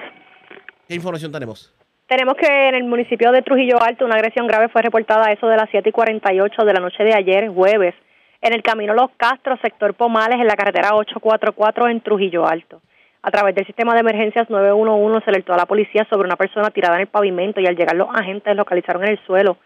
¿Qué información tenemos? Tenemos que en el municipio de Trujillo Alto una agresión grave fue reportada a eso de las 7 y 48 de la noche de ayer, jueves, en el camino Los Castros, sector Pomales, en la carretera 844 en Trujillo Alto. A través del sistema de emergencias 911 se alertó a la policía sobre una persona tirada en el pavimento y al llegar los agentes localizaron en el suelo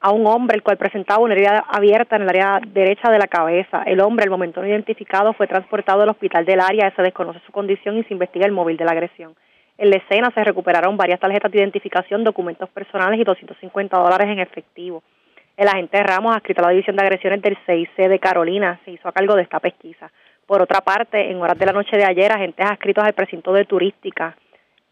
a un hombre el cual presentaba una herida abierta en el área derecha de la cabeza. El hombre, al momento no identificado, fue transportado al hospital del área. Se desconoce su condición y se investiga el móvil de la agresión. En la escena se recuperaron varias tarjetas de identificación, documentos personales y 250 dólares en efectivo. El agente Ramos, adscrito a la División de Agresiones del 6C de Carolina, se hizo a cargo de esta pesquisa. Por otra parte, en horas de la noche de ayer, agentes adscritos al precinto de turística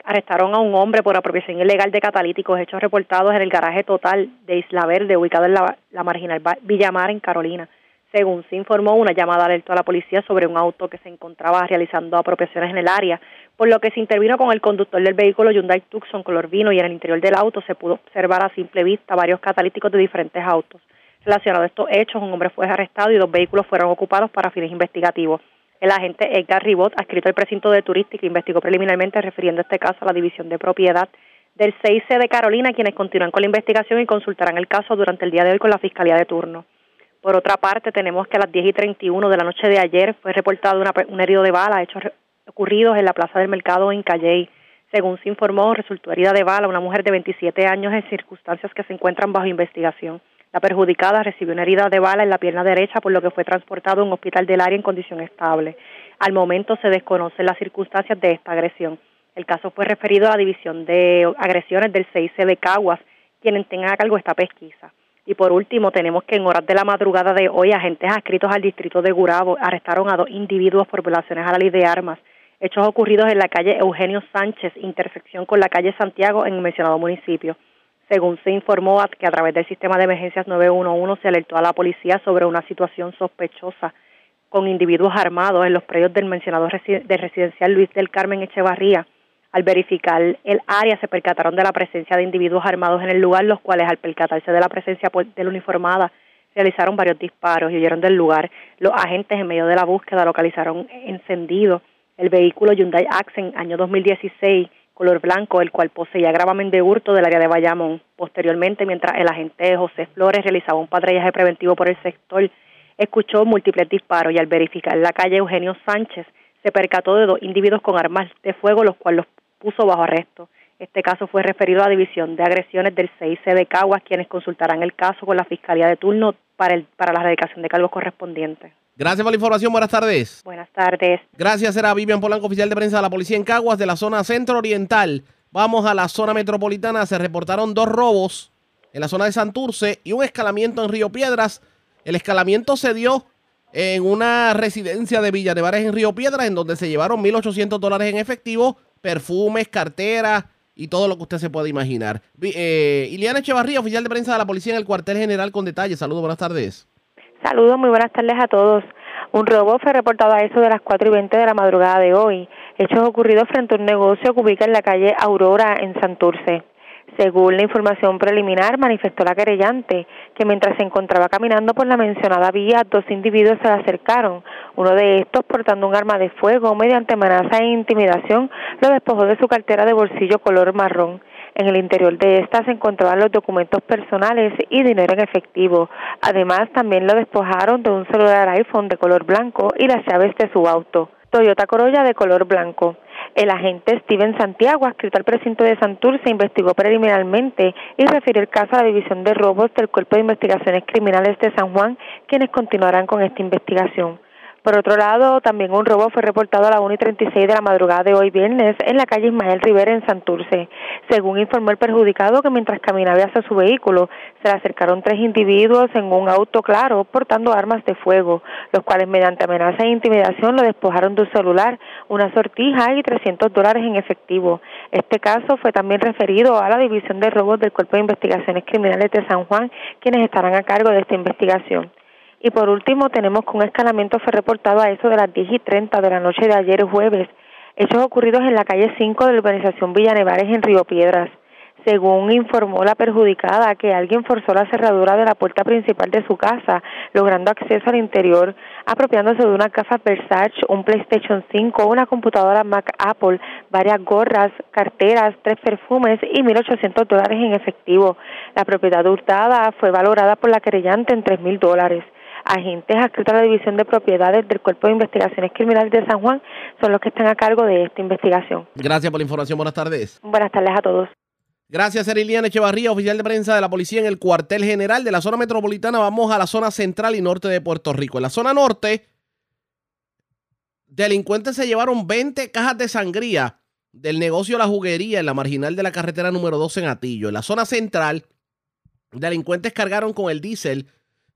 arrestaron a un hombre por apropiación ilegal de catalíticos, hechos reportados en el garaje total de Isla Verde, ubicado en la, la marginal Villamar, en Carolina. Según se informó, una llamada alertó a la policía sobre un auto que se encontraba realizando apropiaciones en el área, por lo que se intervino con el conductor del vehículo Hyundai Tucson color vino y en el interior del auto se pudo observar a simple vista varios catalíticos de diferentes autos. Relacionado a estos hechos, un hombre fue arrestado y dos vehículos fueron ocupados para fines investigativos. El agente Edgar Ribot, adscrito al precinto de turística, investigó preliminarmente refiriendo este caso a la División de Propiedad del 6C de Carolina, quienes continúan con la investigación y consultarán el caso durante el día de hoy con la Fiscalía de turno. Por otra parte, tenemos que a las 10 y 31 de la noche de ayer fue reportado una, un herido de bala, hechos ocurridos en la plaza del mercado en Calley. Según se informó, resultó herida de bala una mujer de 27 años en circunstancias que se encuentran bajo investigación. La perjudicada recibió una herida de bala en la pierna derecha, por lo que fue transportado a un hospital del área en condición estable. Al momento se desconocen las circunstancias de esta agresión. El caso fue referido a la División de Agresiones del CIC de Caguas, quienes tengan a cargo esta pesquisa. Y por último, tenemos que en horas de la madrugada de hoy, agentes adscritos al distrito de Gurabo arrestaron a dos individuos por violaciones a la ley de armas, hechos ocurridos en la calle Eugenio Sánchez, intersección con la calle Santiago en el mencionado municipio. Según se informó que a través del sistema de emergencias 911 se alertó a la policía sobre una situación sospechosa con individuos armados en los predios del mencionado residencial Luis del Carmen Echevarría al verificar el área se percataron de la presencia de individuos armados en el lugar, los cuales al percatarse de la presencia de la uniformada realizaron varios disparos y huyeron del lugar. Los agentes en medio de la búsqueda localizaron encendido el vehículo Hyundai Accent año 2016 color blanco, el cual poseía gravamen de hurto del área de Bayamón. Posteriormente, mientras el agente José Flores realizaba un patrullaje preventivo por el sector, escuchó múltiples disparos y al verificar la calle Eugenio Sánchez se percató de dos individuos con armas de fuego, los cuales los puso bajo arresto. Este caso fue referido a la División de Agresiones del CIC de Caguas, quienes consultarán el caso con la Fiscalía de turno para, el, para la erradicación de cargos correspondientes. Gracias por la información. Buenas tardes. Buenas tardes. Gracias, era Vivian Polanco, oficial de prensa de la Policía en Caguas, de la zona centro-oriental. Vamos a la zona metropolitana. Se reportaron dos robos en la zona de Santurce y un escalamiento en Río Piedras. El escalamiento se dio en una residencia de Villa Nevares en Río Piedras, en donde se llevaron 1.800 dólares en efectivo perfumes, carteras y todo lo que usted se pueda imaginar. Eh, Iliana Echevarría, oficial de prensa de la policía en el cuartel general con detalles. Saludos, buenas tardes. Saludos, muy buenas tardes a todos. Un robo fue reportado a eso de las 4 y 20 de la madrugada de hoy. Hechos ocurridos frente a un negocio que ubica en la calle Aurora, en Santurce. Según la información preliminar, manifestó la querellante que mientras se encontraba caminando por la mencionada vía, dos individuos se le acercaron. Uno de estos, portando un arma de fuego, mediante amenaza e intimidación, lo despojó de su cartera de bolsillo color marrón. En el interior de esta se encontraban los documentos personales y dinero en efectivo. Además, también lo despojaron de un celular iPhone de color blanco y las llaves de su auto. Toyota Corolla de color blanco. El agente Steven Santiago, adscrito al precinto de Santurce, investigó preliminarmente y refirió el caso a la División de Robos del Cuerpo de Investigaciones Criminales de San Juan, quienes continuarán con esta investigación. Por otro lado, también un robo fue reportado a la 1 y 36 de la madrugada de hoy viernes en la calle Ismael Rivera en Santurce. Según informó el perjudicado que mientras caminaba hacia su vehículo, se le acercaron tres individuos en un auto claro portando armas de fuego, los cuales mediante amenaza e intimidación lo despojaron de un celular, una sortija y 300 dólares en efectivo. Este caso fue también referido a la División de Robos del Cuerpo de Investigaciones Criminales de San Juan, quienes estarán a cargo de esta investigación. Y por último, tenemos que un escalamiento fue reportado a eso de las 10 y 30 de la noche de ayer jueves, hechos ocurridos en la calle 5 de la urbanización Villa Nevares en Río Piedras. Según informó la perjudicada, que alguien forzó la cerradura de la puerta principal de su casa, logrando acceso al interior, apropiándose de una casa Versace, un PlayStation 5, una computadora Mac Apple, varias gorras, carteras, tres perfumes y 1.800 dólares en efectivo. La propiedad hurtada fue valorada por la querellante en 3.000 dólares agentes adscritos a la División de Propiedades del Cuerpo de Investigaciones Criminales de San Juan son los que están a cargo de esta investigación. Gracias por la información. Buenas tardes. Buenas tardes a todos. Gracias, Eriliana Echevarría, oficial de prensa de la policía en el cuartel general de la zona metropolitana. Vamos a la zona central y norte de Puerto Rico. En la zona norte, delincuentes se llevaron 20 cajas de sangría del negocio La Juguería en la marginal de la carretera número 2 en Atillo. En la zona central, delincuentes cargaron con el diésel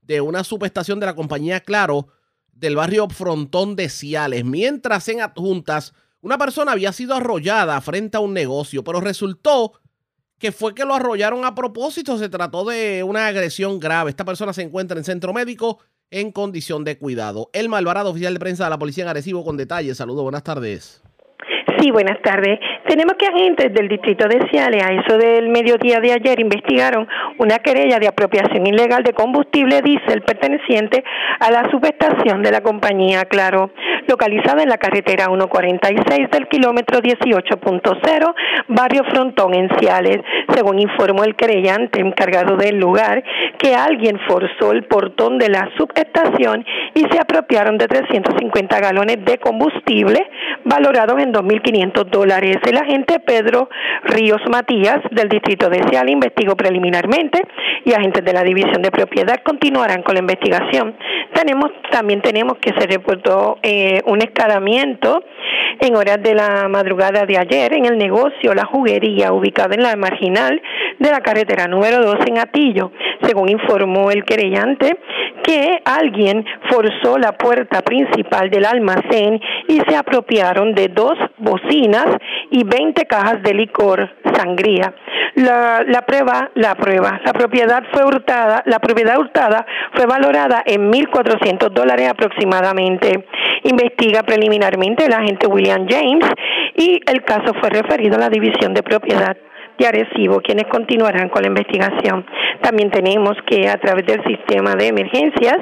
de una subestación de la compañía Claro del barrio Frontón de Ciales. Mientras en adjuntas, una persona había sido arrollada frente a un negocio, pero resultó que fue que lo arrollaron a propósito. Se trató de una agresión grave. Esta persona se encuentra en centro médico en condición de cuidado. El Malvarado, oficial de prensa de la Policía en Arecibo, con detalles. Saludos, buenas tardes. Sí, buenas tardes. Tenemos que agentes del distrito de Ciales, a eso del mediodía de ayer, investigaron una querella de apropiación ilegal de combustible diésel perteneciente a la subestación de la compañía Claro, localizada en la carretera 146 del kilómetro 18.0, barrio Frontón en Ciales. Según informó el querellante encargado del lugar, que alguien forzó el portón de la subestación y se apropiaron de 350 galones de combustible valorados en 2.500 dólares. El agente Pedro Ríos Matías del distrito de Ciales investigó preliminarmente y agentes de la división de propiedad continuarán con la investigación. Tenemos también tenemos que se reportó eh, un escalamiento en horas de la madrugada de ayer en el negocio La Juguería ubicado en la marginal de la carretera número 2 en Atillo. Según informó el querellante, que alguien forzó la puerta principal del almacén y se apropiaron de dos bocinas y 20 cajas de licor sangría. La, la prueba, la prueba, la propiedad fue hurtada, la propiedad hurtada fue valorada en 1.400 dólares aproximadamente. Investiga preliminarmente el agente William James y el caso fue referido a la división de propiedad de Arecibo, quienes continuarán con la investigación. También tenemos que a través del sistema de emergencias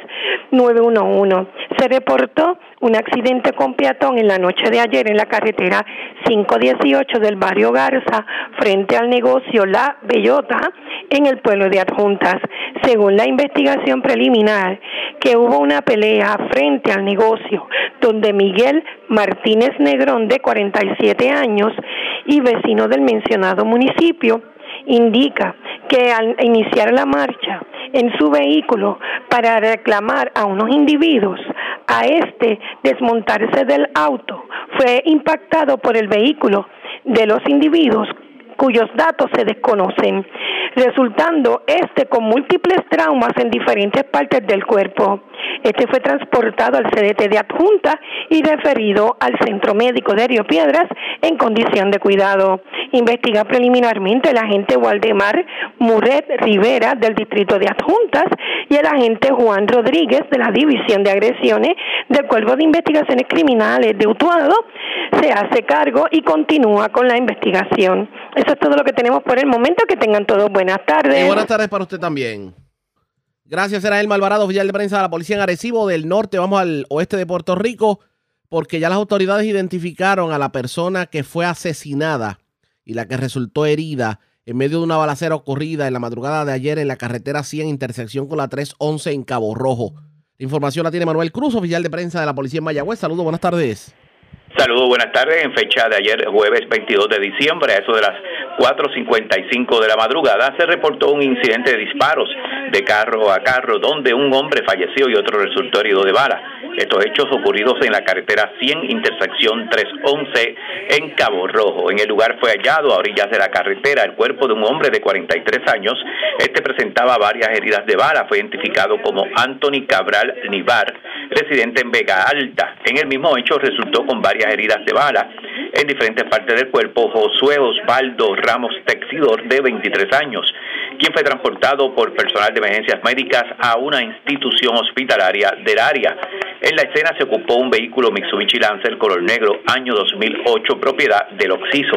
911 se reportó un accidente con peatón en la noche de ayer en la carretera 518 del barrio Garza frente al negocio La Bellota en el pueblo de Adjuntas. Según la investigación preliminar, que hubo una pelea frente al negocio donde Miguel Martínez Negrón de 47 años y vecino del mencionado municipio indica que al iniciar la marcha en su vehículo para reclamar a unos individuos, a este desmontarse del auto, fue impactado por el vehículo de los individuos cuyos datos se desconocen, resultando este con múltiples traumas en diferentes partes del cuerpo. Este fue transportado al CDT de adjunta y referido al Centro Médico de Río Piedras en condición de cuidado. Investiga preliminarmente el agente Waldemar Muret Rivera del Distrito de Adjuntas y el agente Juan Rodríguez de la División de Agresiones del Cuerpo de Investigaciones Criminales de Utuado. Se hace cargo y continúa con la investigación. Eso es todo lo que tenemos por el momento. Que tengan todos buenas tardes. Y buenas tardes para usted también. Gracias, era el Malvarado, oficial de prensa de la policía en Arecibo del norte. Vamos al oeste de Puerto Rico, porque ya las autoridades identificaron a la persona que fue asesinada y la que resultó herida en medio de una balacera ocurrida en la madrugada de ayer en la carretera 100, intersección con la 311 en Cabo Rojo. La información la tiene Manuel Cruz, oficial de prensa de la policía en Mayagüez. Saludos, buenas tardes. Saludos, buenas tardes. En fecha de ayer, jueves 22 de diciembre, a eso de las 4.55 de la madrugada, se reportó un incidente de disparos de carro a carro donde un hombre falleció y otro resultó herido de bala. Estos hechos ocurridos en la carretera 100, intersección 311 en Cabo Rojo. En el lugar fue hallado a orillas de la carretera el cuerpo de un hombre de 43 años. Este presentaba varias heridas de bala. Fue identificado como Anthony Cabral Nivar, residente en Vega Alta. En el mismo hecho resultó con varias heridas de bala en diferentes partes del cuerpo Josué Osvaldo Ramos Texidor, de 23 años, quien fue transportado por personal de emergencias médicas a una institución hospitalaria del área. En la escena se ocupó un vehículo Mitsubishi Lancer color negro, año 2008, propiedad del Oxiso.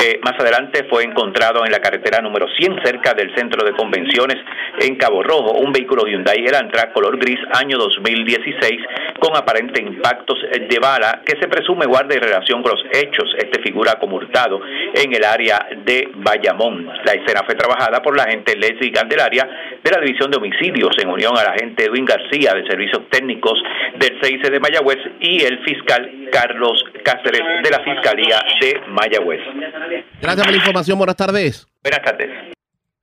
Eh, más adelante fue encontrado en la carretera número 100 cerca del centro de convenciones en Cabo Rojo un vehículo Hyundai Elantra color gris año 2016 con aparente impactos de bala que se presume guarda relación con los hechos. Este figura como hurtado en el área de Bayamón. La escena fue trabajada por la agente Leslie Candelaria de la División de Homicidios en unión a la agente Edwin García de Servicios Técnicos del 6 de Mayagüez y el fiscal Carlos Cáceres de la Fiscalía de Mayagüez. Gracias por la información. Buenas tardes. Buenas tardes.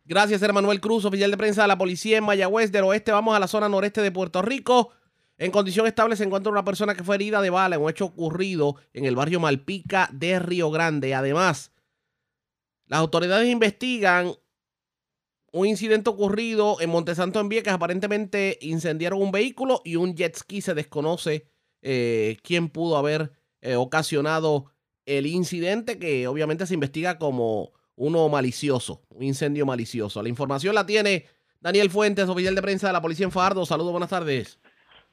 Gracias, hermano Manuel Cruz, oficial de prensa de la policía en Mayagüez del oeste. Vamos a la zona noreste de Puerto Rico. En condición estable se encuentra una persona que fue herida de bala en un hecho ocurrido en el barrio Malpica de Río Grande. Además, las autoridades investigan un incidente ocurrido en Montesanto en Vieques. Aparentemente incendiaron un vehículo y un jet ski. Se desconoce eh, quién pudo haber eh, ocasionado el incidente, que obviamente se investiga como uno malicioso, un incendio malicioso. La información la tiene Daniel Fuentes, oficial de prensa de la policía en Fajardo. Saludos, buenas tardes.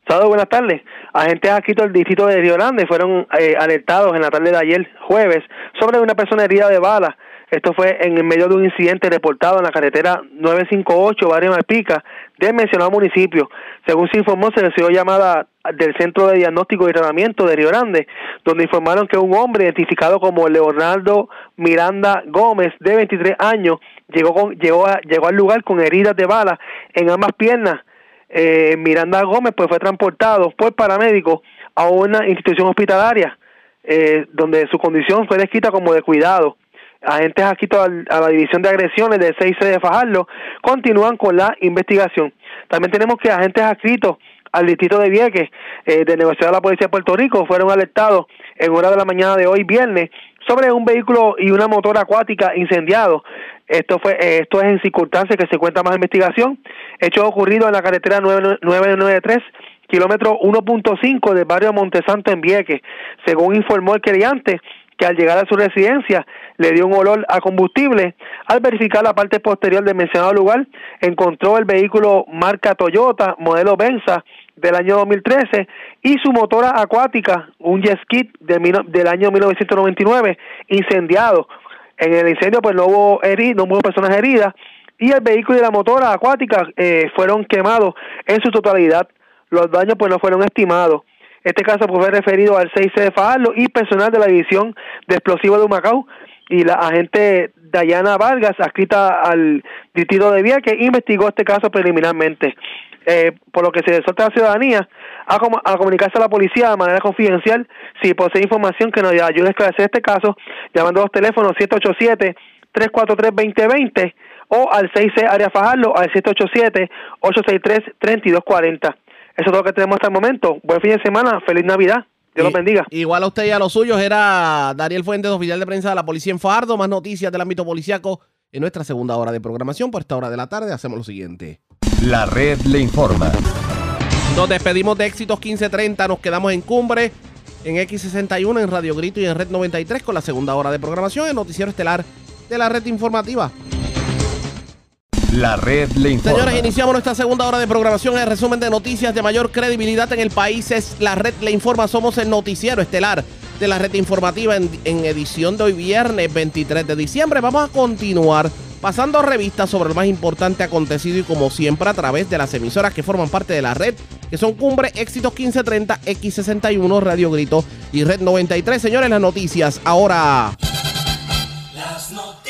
Saludos, buenas tardes. Agentes aquí del distrito de Río Grande fueron eh, alertados en la tarde de ayer, jueves, sobre una persona herida de bala. Esto fue en medio de un incidente reportado en la carretera 958, barrio Malpica, del mencionado municipio. Según se informó, se recibió llamada del Centro de Diagnóstico y Tratamiento de Río Grande, donde informaron que un hombre identificado como Leonardo Miranda Gómez, de 23 años, llegó, con, llegó, a, llegó al lugar con heridas de bala en ambas piernas eh, Miranda Gómez pues fue transportado por paramédicos a una institución hospitalaria eh, donde su condición fue descrita como de cuidado. Agentes aquí a la División de Agresiones de 6C de Fajardo continúan con la investigación. También tenemos que agentes adscritos al distrito de Vieques eh, de negociado de la Policía de Puerto Rico fueron alertados en hora de la mañana de hoy viernes sobre un vehículo y una motora acuática incendiado esto fue eh, esto es en circunstancias que se cuenta más investigación. Hecho ocurrido en la carretera 993, kilómetro 1.5 del barrio Montesanto en Vieques. Según informó el queriante, que al llegar a su residencia le dio un olor a combustible. Al verificar la parte posterior del mencionado lugar, encontró el vehículo marca Toyota, modelo Benza, del año 2013 y su motora acuática, un jet ski del año 1999, incendiado. En el incendio pues no hubo heridos, no hubo personas heridas y el vehículo y la motora acuática eh, fueron quemados en su totalidad. Los daños pues no fueron estimados. Este caso pues, fue referido al 6C de Fajardo y personal de la División de Explosivos de Humacao y la agente Dayana Vargas, adscrita al distrito de Vía, que investigó este caso preliminarmente. Eh, por lo que se exhorta a la ciudadanía a, a, comunicarse a la policía de manera confidencial si posee información que nos ayude a esclarecer este caso, llamando a los teléfonos 787-343-2020 o al 6C Área Fajardo al 787-863-3240. Eso es todo lo que tenemos hasta el momento. Buen fin de semana, feliz Navidad. Dios los bendiga. Igual a usted y a los suyos era Daniel Fuentes, oficial de prensa de la policía en Fajardo. Más noticias del ámbito policiaco en nuestra segunda hora de programación. Por esta hora de la tarde hacemos lo siguiente. La red le informa. Nos despedimos de Éxitos 1530, nos quedamos en Cumbre, en X61, en Radio Grito y en Red 93 con la segunda hora de programación, el noticiero estelar de la red informativa. La red le informa. Señores, iniciamos nuestra segunda hora de programación. El resumen de noticias de mayor credibilidad en el país es La red le informa. Somos el noticiero estelar de la red informativa en, en edición de hoy viernes 23 de diciembre. Vamos a continuar pasando revistas sobre lo más importante acontecido y como siempre a través de las emisoras que forman parte de la red, que son Cumbre, Éxitos 1530, X61, Radio Grito y Red 93. Señores, las noticias ahora. Las noticias.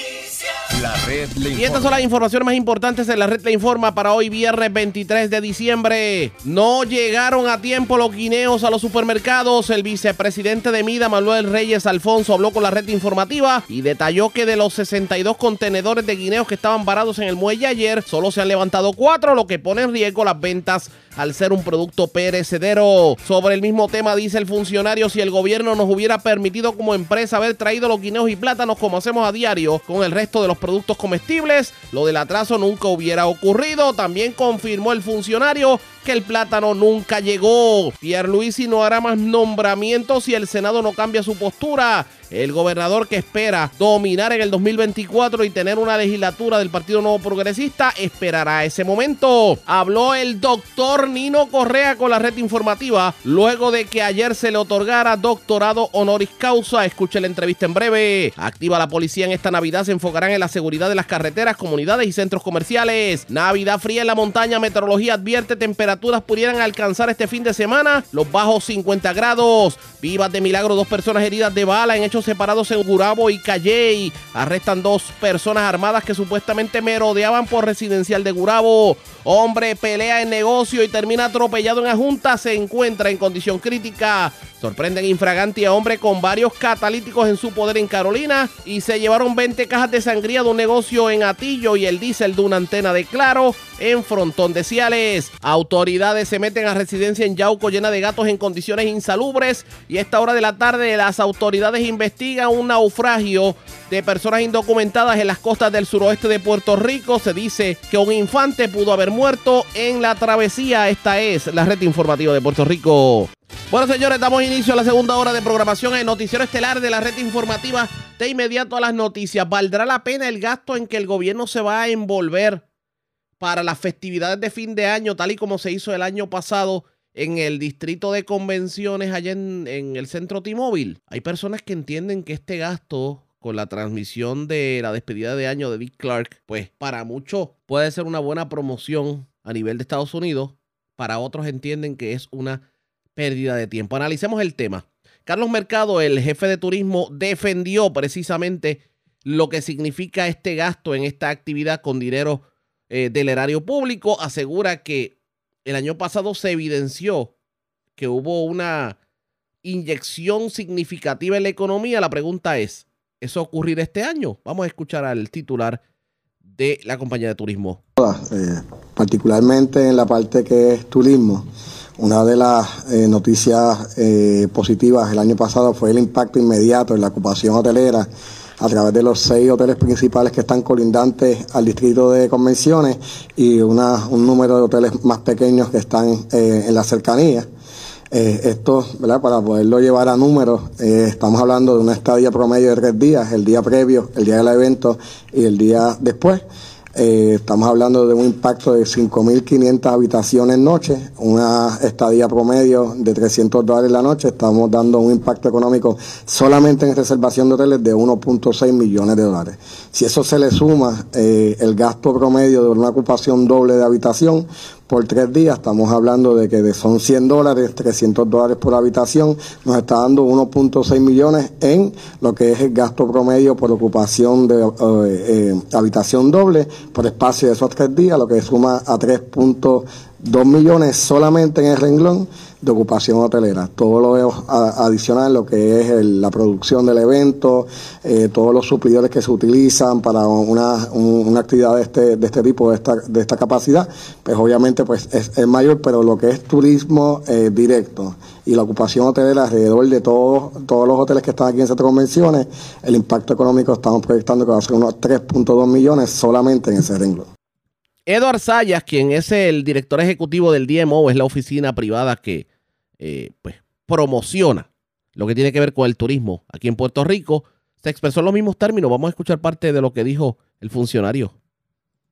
La red le Y estas son las informaciones más importantes en la red le informa para hoy viernes 23 de diciembre. No llegaron a tiempo los guineos a los supermercados. El vicepresidente de Mida, Manuel Reyes Alfonso, habló con la red informativa y detalló que de los 62 contenedores de guineos que estaban varados en el muelle ayer, solo se han levantado cuatro, lo que pone en riesgo las ventas al ser un producto perecedero. Sobre el mismo tema dice el funcionario, si el gobierno nos hubiera permitido como empresa haber traído los guineos y plátanos como hacemos a diario con el resto de los productos comestibles, lo del atraso nunca hubiera ocurrido. También confirmó el funcionario que el plátano nunca llegó. Pierluisi no hará más nombramientos si el Senado no cambia su postura. El gobernador que espera dominar en el 2024 y tener una legislatura del Partido Nuevo Progresista esperará ese momento. Habló el doctor Nino Correa con la red informativa luego de que ayer se le otorgara doctorado honoris causa. Escuche la entrevista en breve. Activa la policía en esta Navidad. Se enfocarán en la seguridad de las carreteras, comunidades y centros comerciales. Navidad fría en la montaña. Meteorología advierte temperaturas pudieran alcanzar este fin de semana los bajos 50 grados. Vivas de milagro, dos personas heridas de bala en hechos separados en Gurabo y Calley. Arrestan dos personas armadas que supuestamente merodeaban por residencial de Gurabo. Hombre pelea en negocio y termina atropellado en la junta. Se encuentra en condición crítica. Sorprenden infraganti a hombre con varios catalíticos en su poder en Carolina y se llevaron 20 cajas de sangría de un negocio en Atillo y el diésel de una antena de Claro en Frontón de Ciales. Autoridades se meten a residencia en Yauco llena de gatos en condiciones insalubres y a esta hora de la tarde las autoridades investigan un naufragio de personas indocumentadas en las costas del suroeste de Puerto Rico. Se dice que un infante pudo haber muerto en la travesía. Esta es la red informativa de Puerto Rico. Bueno, señores, damos inicio a la segunda hora de programación en Noticiero Estelar de la red informativa. De inmediato a las noticias. ¿Valdrá la pena el gasto en que el gobierno se va a envolver para las festividades de fin de año, tal y como se hizo el año pasado en el distrito de convenciones allá en, en el centro T-Mobile. Hay personas que entienden que este gasto con la transmisión de la despedida de año de Dick Clark, pues para muchos puede ser una buena promoción a nivel de Estados Unidos, para otros entienden que es una pérdida de tiempo. Analicemos el tema. Carlos Mercado, el jefe de turismo, defendió precisamente lo que significa este gasto en esta actividad con dinero eh, del erario público. Asegura que el año pasado se evidenció que hubo una inyección significativa en la economía. La pregunta es, ¿eso ocurrirá este año? Vamos a escuchar al titular de la compañía de turismo. Eh, particularmente en la parte que es turismo. Una de las eh, noticias eh, positivas el año pasado fue el impacto inmediato en la ocupación hotelera a través de los seis hoteles principales que están colindantes al distrito de convenciones y una, un número de hoteles más pequeños que están eh, en la cercanía. esto, ¿verdad? para poderlo llevar a números, estamos hablando de una estadía promedio de tres días, el día previo, el día del evento y el día después. Eh, estamos hablando de un impacto de 5.500 habitaciones noche, una estadía promedio de 300 dólares la noche. Estamos dando un impacto económico solamente en reservación de hoteles de 1.6 millones de dólares. Si eso se le suma eh, el gasto promedio de una ocupación doble de habitación, por tres días, estamos hablando de que son 100 dólares, 300 dólares por habitación, nos está dando 1.6 millones en lo que es el gasto promedio por ocupación de eh, eh, habitación doble por espacio de esos tres días, lo que suma a 3.2 millones solamente en el renglón de ocupación hotelera. Todo lo adicional, lo que es la producción del evento, eh, todos los suplidores que se utilizan para una, una actividad de este, de este tipo, de esta, de esta capacidad, pues obviamente pues es, mayor, pero lo que es turismo eh, directo y la ocupación hotelera alrededor de todos, todos los hoteles que están aquí en Centro Convenciones, el impacto económico estamos proyectando que va a ser unos 3.2 millones solamente en ese renglón. Eduard Sayas, quien es el director ejecutivo del DMO, es la oficina privada que eh, pues, promociona lo que tiene que ver con el turismo aquí en Puerto Rico. Se expresó en los mismos términos. Vamos a escuchar parte de lo que dijo el funcionario.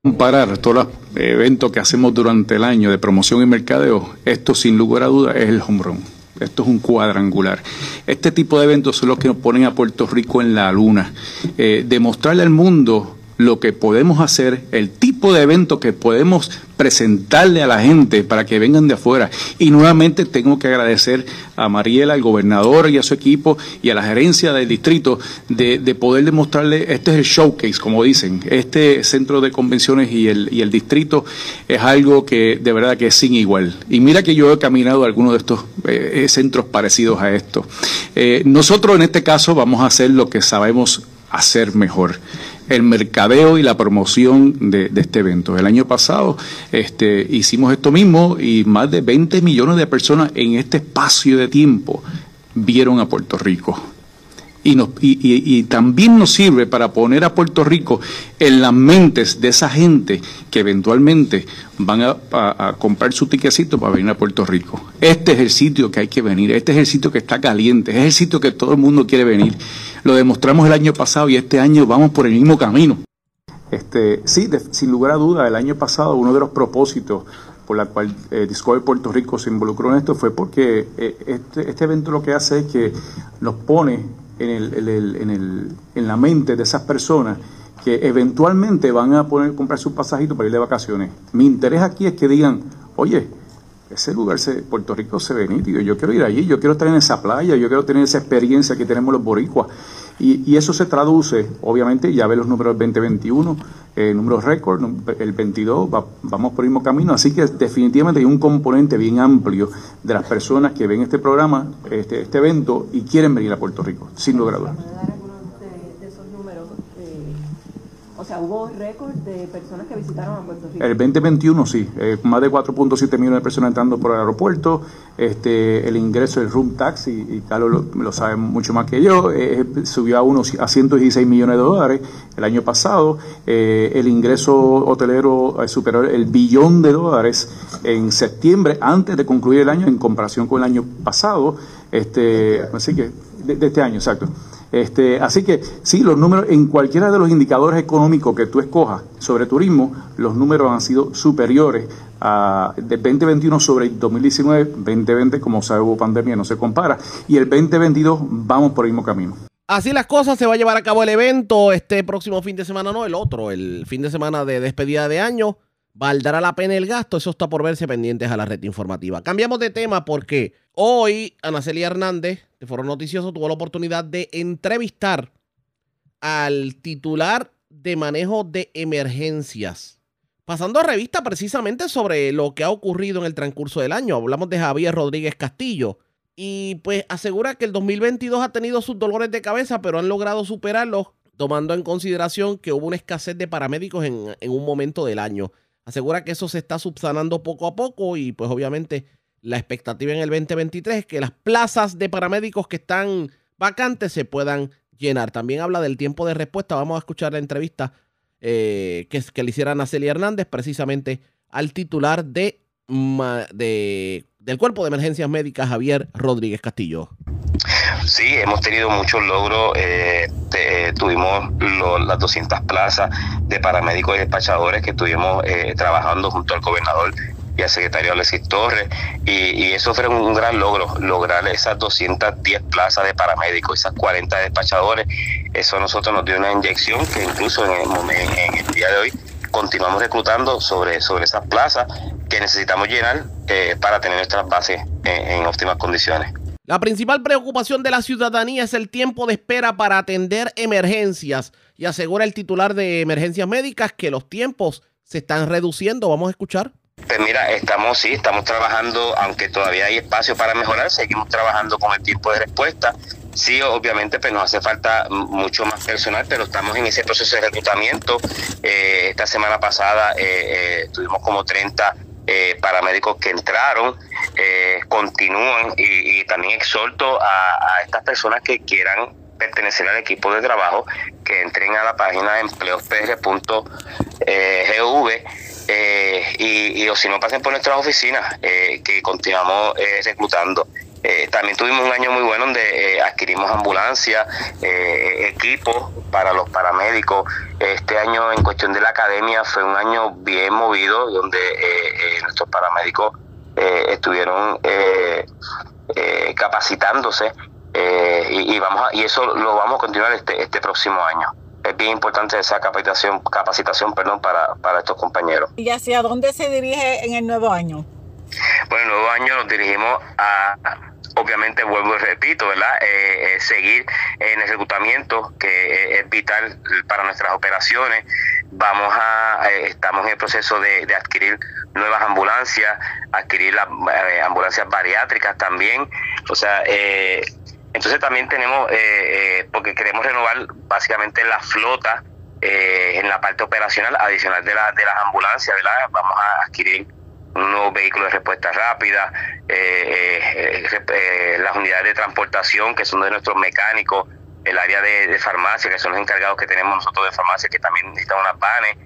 Comparar todos los eventos que hacemos durante el año de promoción y mercadeo, esto sin lugar a dudas es el home run. Esto es un cuadrangular. Este tipo de eventos son los que nos ponen a Puerto Rico en la luna. Eh, demostrarle al mundo lo que podemos hacer, el tipo de evento que podemos presentarle a la gente para que vengan de afuera. Y nuevamente tengo que agradecer a Mariela, al gobernador y a su equipo y a la gerencia del distrito de, poder demostrarle, este es el showcase, como dicen, este centro de convenciones y el, y el distrito es algo que de verdad que es sin igual. Y mira que yo he caminado a algunos de estos eh, eh, centros parecidos a esto. Eh, nosotros en este caso vamos a hacer lo que sabemos hacer mejor el mercadeo y la promoción de, este evento. El año pasado este, hicimos esto mismo y más de 20 millones de personas en este espacio de tiempo vieron a Puerto Rico. Y, también nos sirve para poner a Puerto Rico en las mentes de esa gente que eventualmente van a, comprar su tiquecito para venir a Puerto Rico. Este es el sitio que hay que venir, este es el sitio que está caliente, es el sitio que todo el mundo quiere venir. Lo demostramos el año pasado y este año vamos por el mismo camino. Este, sí, sin lugar a duda, el año pasado uno de los propósitos por la cual eh, Discovery Puerto Rico se involucró en esto fue porque eh, este, este, evento lo que hace es que nos pone en, el, en, el, en la mente de esas personas que eventualmente van a poder comprar su pasajito para ir de vacaciones. Mi interés aquí es que digan, oye, ese lugar, se, Puerto Rico se ve nítido, yo quiero ir allí, yo quiero estar en esa playa, yo quiero tener esa experiencia que tenemos los boricuas. Y, eso se traduce, obviamente, ya ve los números del 2021, eh, números récord, el 22, vamos por el mismo camino, así que definitivamente hay un componente bien amplio de las personas que ven este programa, este, este evento y quieren venir a Puerto Rico, sin lugar. O sea, hubo récord de personas que visitaron a Puerto Rico. El 2021 sí, eh, más de 4.7 millones de personas entrando por el aeropuerto, este, el ingreso del room tax, y, Carlos lo, sabe mucho más que yo, eh, subió a, unos, a 116 millones de dólares el año pasado, eh, el ingreso hotelero superó el billón de dólares en septiembre, antes de concluir el año, en comparación con el año pasado, este, así que, de este año, exacto. Este, así que sí, los números en cualquiera de los indicadores económicos que tú escojas sobre turismo, los números han sido superiores a, de 2021 sobre el 2019, 2020 como sabe hubo pandemia, no se compara, y el 2022 vamos por el mismo camino. Así las cosas, se va a llevar a cabo el evento este próximo fin de semana, no el otro, el fin de semana de despedida de año. ¿Valdrá la pena el gasto? Eso está por verse pendientes a la red informativa. Cambiamos de tema porque hoy Ana Celia Hernández, de Foro Noticioso, tuvo la oportunidad de entrevistar al titular de manejo de emergencias. Pasando a revista precisamente sobre lo que ha ocurrido en el transcurso del año. Hablamos de Javier Rodríguez Castillo. Y pues asegura que el 2022 ha tenido sus dolores de cabeza, pero han logrado superarlos, tomando en consideración que hubo una escasez de paramédicos en, en un momento del año. Asegura que eso se está subsanando poco a poco y pues obviamente la expectativa en el 2023 es que las plazas de paramédicos que están vacantes se puedan llenar. También habla del tiempo de respuesta. Vamos a escuchar la entrevista eh, que, le hiciera a Celia Hernández precisamente al titular de, de, del Cuerpo de Emergencias Médicas, Javier Rodríguez Castillo. Sí, hemos tenido muchos logros. Eh, te, tuvimos las 200 plazas de paramédicos y despachadores que estuvimos eh, trabajando junto al gobernador y al secretario Alexis Torres. Y, eso fue un gran logro, lograr esas 210 plazas de paramédicos, esas 40 despachadores. Eso a nosotros nos dio una inyección que incluso en el, día de hoy continuamos reclutando sobre, sobre esas plazas que necesitamos llenar eh, para tener nuestras bases en óptimas condiciones. La principal preocupación de la ciudadanía es el tiempo de espera para atender emergencias y asegura el titular de emergencias médicas que los tiempos se están reduciendo. Vamos a escuchar. Pues mira, estamos sí, estamos trabajando, aunque todavía hay espacio para mejorar, seguimos trabajando con el tiempo de respuesta. Sí, obviamente, pues nos hace falta mucho más personal, pero estamos en ese proceso de reclutamiento. Eh, esta semana pasada eh, eh, tuvimos como 30 eh, paramédicos que entraron, continúan y, también exhorto a, estas personas que quieran pertenecer al equipo de trabajo que entren a la página empleospr.gov eh, y, o si no pasen por nuestras oficinas eh, que continuamos eh, reclutando. Eh, también tuvimos un año muy bueno donde eh, adquirimos ambulancias, eh, equipos para los paramédicos. Este año en cuestión de la academia fue un año bien movido donde nuestros paramédicos estuvieron capacitándose y, y, vamos a, y eso lo vamos a continuar este, este próximo año es bien importante esa capacitación, capacitación perdón, para, para estos compañeros. ¿Y hacia dónde se dirige en el nuevo año? Bueno, el nuevo año nos dirigimos a, obviamente vuelvo y repito, ¿verdad? Eh, eh, seguir en el reclutamiento que es vital para nuestras operaciones. Vamos a, eh, estamos en el proceso de, de adquirir nuevas ambulancias, adquirir las eh, ambulancias bariátricas también. O sea, eh, entonces también tenemos, eh, eh, porque queremos renovar básicamente la flota eh, en la parte operacional adicional de, la, de las ambulancias, ¿verdad? Vamos a adquirir un nuevo vehículo de respuesta rápida, eh, las unidades de transportación que son de nuestros mecánicos, el área de, farmacia, que son los encargados que tenemos nosotros de farmacia, que también necesitan unas vanes.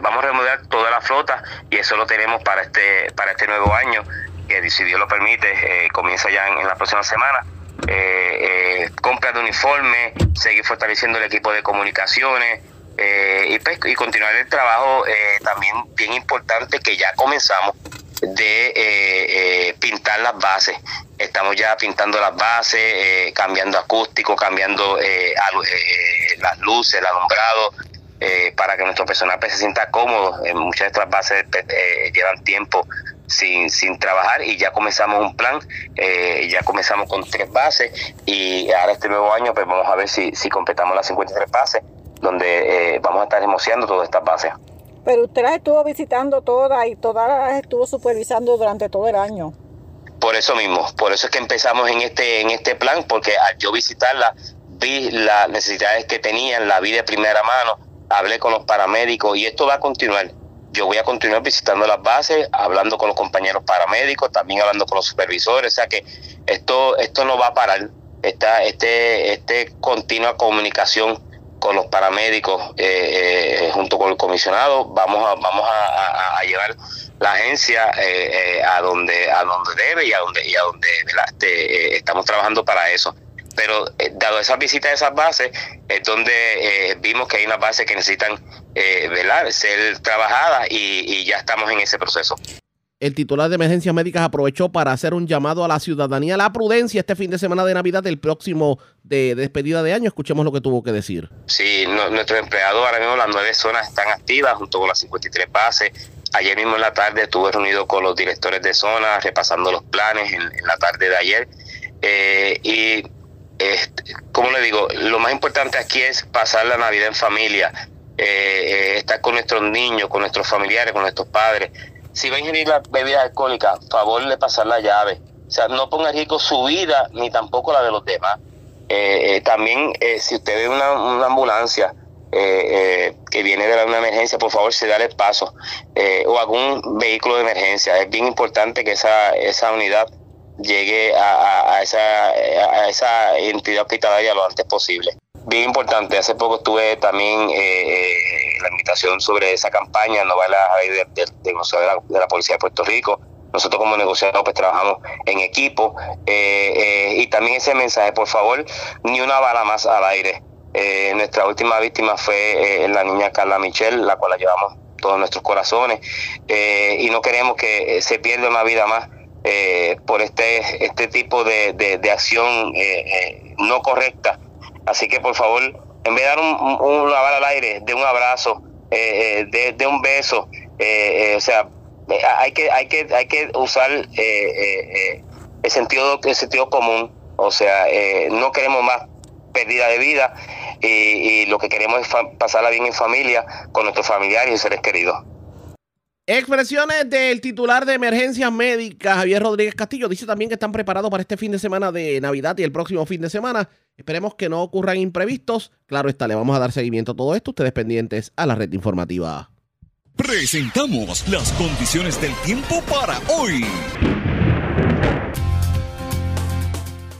vamos a remodelar toda la flota y eso lo tenemos para este, para este nuevo año, que si Dios lo permite, comienza ya en, en la próxima semana eh, eh, compra de uniforme, seguir fortaleciendo el equipo de comunicaciones eh, y, pues, y, continuar el trabajo eh, también bien importante que ya comenzamos de pintar las bases. Estamos ya pintando las bases, cambiando acústico, cambiando las luces, el alumbrado, para que nuestro personal pues, se sienta cómodo. muchas de estas bases llevan tiempo sin, sin trabajar y ya comenzamos un plan, eh, ya comenzamos con tres bases y ahora este nuevo año pues vamos a ver si, si completamos las 53 bases donde eh, vamos a estar emocionando todas estas bases. Pero usted las estuvo visitando todas y todas las estuvo supervisando durante todo el año. Por eso mismo, por eso es que empezamos en este, en este plan, porque al yo visitarla vi las necesidades que tenían, la vi de primera mano, hablé con los paramédicos y esto va a continuar yo voy a continuar visitando las bases, hablando con los compañeros paramédicos, también hablando con los supervisores, o sea que esto, esto no va a parar, esta, este, este continua comunicación con los paramédicos eh, eh, junto con el comisionado, vamos a, vamos a, llevar la agencia eh, eh, a donde a donde debe y a donde y a donde este, estamos trabajando para eso. Pero eh, dado esas visitas a esas bases, es donde eh, vimos que hay unas bases que necesitan eh, velar, ser trabajadas y, y ya estamos en ese proceso. El titular de emergencias médicas aprovechó para hacer un llamado a la ciudadanía a la prudencia este fin de semana de Navidad del próximo de despedida de año. Escuchemos lo que tuvo que decir. Sí, no- nuestros empleados ahora mismo las nueve zonas están activas junto con las 53 bases. Ayer mismo en la tarde estuve reunido con los directores de zona repasando los planes en, en la tarde de ayer. Eh, y, este, como le digo, lo más importante aquí es pasar la Navidad en familia, eh, eh, estar con nuestros niños, con nuestros familiares, con nuestros padres. Si va a ingerir la bebida alcohólica, favor de pasar la llave. O sea, no ponga en riesgo su vida ni tampoco la de los demás. Eh, también, si usted ve una, ambulancia que viene de una emergencia, por favor, se da el paso. O algún vehículo de emergencia. Es bien importante que esa, esa unidad llegue a, esa, a esa entidad hospitalaria lo antes posible. Bien importante, hace poco tuve también eh, eh, la invitación sobre esa campaña, no vale de, de, de, de la, Policía de Puerto Rico. Nosotros como negociadores pues trabajamos en equipo eh, eh, y también ese mensaje, por favor, ni una bala más al aire. Eh, nuestra última víctima fue eh, la niña Carla Michelle, la cual la llevamos todos nuestros corazones y no queremos que se pierda una vida más eh, por este este tipo de, de, acción eh, eh, no correcta. Así que por favor, en vez de dar un, un- una bala al aire, de un abrazo, eh, eh, de, de un beso, o sea, hay que hay que hay que usar el sentido el sentido común. O sea, no queremos más pérdida de vida y, y lo que queremos es pasarla bien en familia con nuestros familiares y seres queridos. Expresiones del titular de emergencias médicas, Javier Rodríguez Castillo. Dice también que están preparados para este fin de semana de Navidad y el próximo fin de semana. Esperemos que no ocurran imprevistos. Claro está, le vamos a dar seguimiento a todo esto. Ustedes pendientes a la red informativa. Presentamos las condiciones del tiempo para hoy.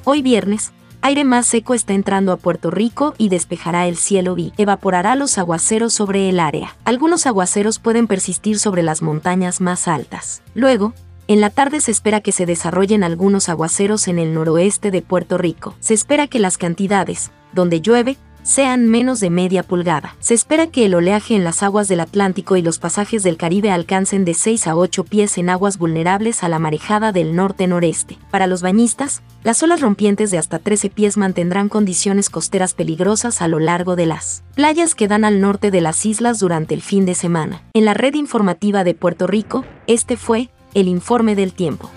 Hoy viernes, aire más seco está entrando a Puerto Rico y despejará el cielo y evaporará los aguaceros sobre el área. Algunos aguaceros pueden persistir sobre las montañas más altas. Luego, en la tarde se espera que se desarrollen algunos aguaceros en el noroeste de Puerto Rico. Se espera que las cantidades, donde llueve, sean menos de media pulgada. Se espera que el oleaje en las aguas del Atlántico y los pasajes del Caribe alcancen de 6 a 8 pies en aguas vulnerables a la marejada del norte-noreste. Para los bañistas, las olas rompientes de hasta 13 pies mantendrán condiciones costeras peligrosas a lo largo de las playas que dan al norte de las islas durante el fin de semana. En la red informativa de Puerto Rico, este fue el informe del tiempo.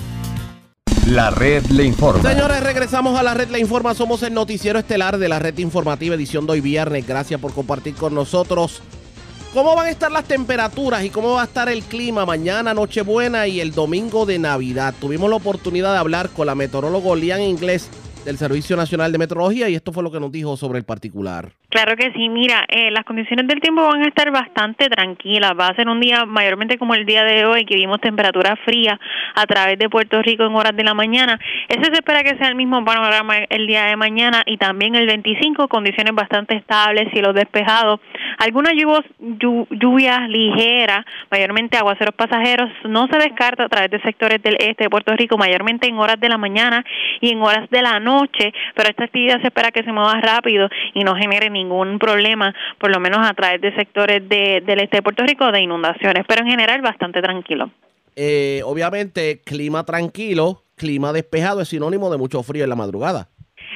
La red le informa. Señores, regresamos a la red Le Informa. Somos el noticiero estelar de la red informativa edición de hoy viernes. Gracias por compartir con nosotros. ¿Cómo van a estar las temperaturas y cómo va a estar el clima mañana, Nochebuena y el domingo de Navidad? Tuvimos la oportunidad de hablar con la meteoróloga Lian Inglés del Servicio Nacional de Meteorología y esto fue lo que nos dijo sobre el particular. Claro que sí, mira, eh, las condiciones del tiempo van a estar bastante tranquilas, va a ser un día mayormente como el día de hoy, que vimos temperatura fría a través de Puerto Rico en horas de la mañana. Ese se espera que sea el mismo panorama el día de mañana y también el 25, condiciones bastante estables, cielos despejados, algunas lluvias, llu- lluvias ligeras, mayormente aguaceros pasajeros, no se descarta a través de sectores del este de Puerto Rico, mayormente en horas de la mañana y en horas de la noche, pero esta actividad se espera que se mueva rápido y no genere ningún problema, por lo menos a través de sectores de- del este de Puerto Rico de inundaciones, pero en general bastante tranquilo. Eh, obviamente, clima tranquilo, clima despejado es sinónimo de mucho frío en la madrugada.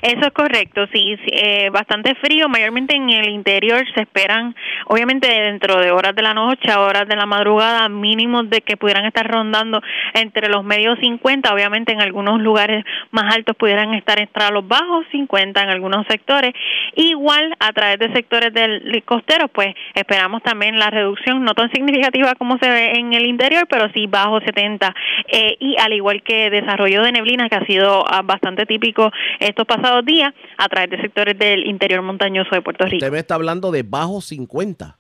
Eso es correcto, sí, eh, bastante frío, mayormente en el interior se esperan, obviamente dentro de horas de la noche horas de la madrugada, mínimos de que pudieran estar rondando entre los medios 50, obviamente en algunos lugares más altos pudieran estar entre los bajos 50 en algunos sectores, igual a través de sectores del costero, pues esperamos también la reducción, no tan significativa como se ve en el interior, pero sí bajo 70, eh, y al igual que desarrollo de neblina que ha sido ah, bastante típico estos pasados días a través de sectores del interior montañoso de Puerto Rico. Usted me está hablando de bajo 50.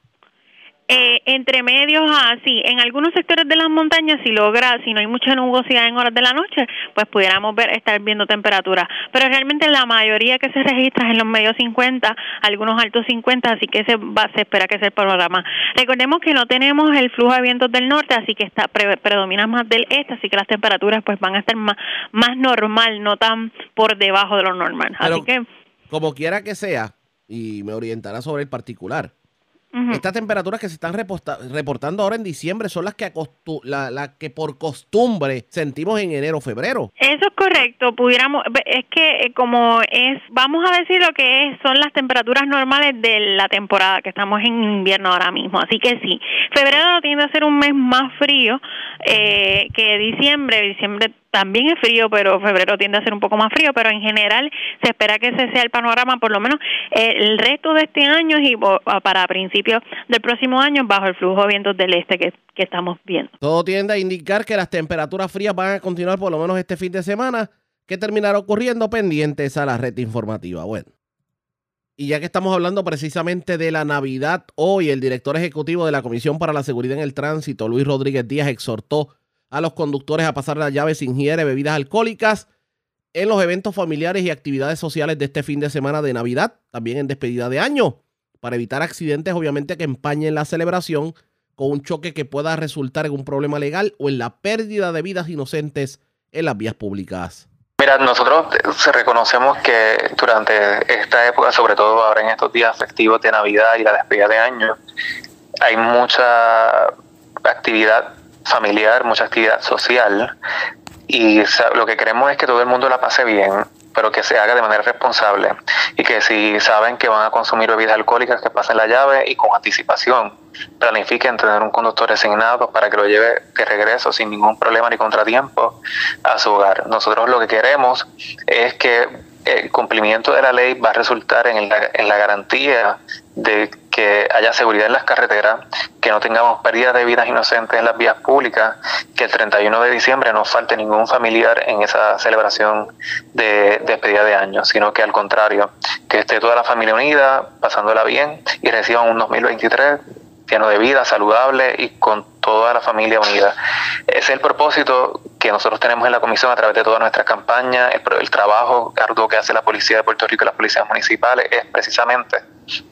Eh, entre medios así, en algunos sectores de las montañas, si logra, si no hay mucha nubosidad en horas de la noche, pues pudiéramos ver estar viendo temperaturas. Pero realmente la mayoría que se registra es en los medios 50, algunos altos 50, así que se, va, se espera que sea el panorama. Recordemos que no tenemos el flujo de vientos del norte, así que está predomina más del este, así que las temperaturas pues van a estar más, más normal, no tan por debajo de lo normal. así que como quiera que sea, y me orientará sobre el particular. Estas temperaturas que se están reportando ahora en diciembre son las que, la, que por costumbre sentimos en enero o febrero. Eso es correcto. Pudiéramos, es que eh, como es, vamos a decir lo que es, son las temperaturas normales de la temporada, que estamos en invierno ahora mismo. Así que sí, febrero tiende a ser un mes más frío eh, que diciembre. Diciembre también es frío, pero febrero tiende a ser un poco más frío, pero en general se espera que ese sea el panorama, por lo menos eh, el resto de este año y para principios del próximo año bajo el flujo de vientos del este que, que estamos viendo. Todo tiende a indicar que las temperaturas frías van a continuar por lo menos este fin de semana, que terminará ocurriendo pendientes a la red informativa. Bueno. Y ya que estamos hablando precisamente de la Navidad, hoy el director ejecutivo de la Comisión para la Seguridad en el Tránsito, Luis Rodríguez Díaz, exhortó a los conductores a pasar la llave sin ingiere bebidas alcohólicas en los eventos familiares y actividades sociales de este fin de semana de Navidad, también en despedida de año, para evitar accidentes obviamente que empañen la celebración con un choque que pueda resultar en un problema legal o en la pérdida de vidas inocentes en las vías públicas. Mira, nosotros eh, reconocemos que durante esta época, sobre todo ahora en estos días festivos de Navidad y la despedida de año, hay mucha actividad familiar, mucha actividad social y lo que queremos es que todo el mundo la pase bien, pero que se haga de manera responsable y que si saben que van a consumir bebidas alcohólicas, que pasen la llave y con anticipación planifiquen tener un conductor designado para que lo lleve de regreso sin ningún problema ni contratiempo a su hogar. Nosotros lo que queremos es que el cumplimiento de la ley va a resultar en la, garantía de que haya seguridad en las carreteras, que no tengamos pérdidas de vidas inocentes en las vías públicas, que el 31 de diciembre no falte ningún familiar en esa celebración de despedida de año, sino que al contrario, que esté toda la familia unida, pasándola bien y reciban un 2023 lleno de vida, saludable y con toda la familia unida. Ese es el propósito que nosotros tenemos en la comisión a través de todas nuestras campañas, el, trabajo arduo que hace la Policía de Puerto Rico y las policías municipales es precisamente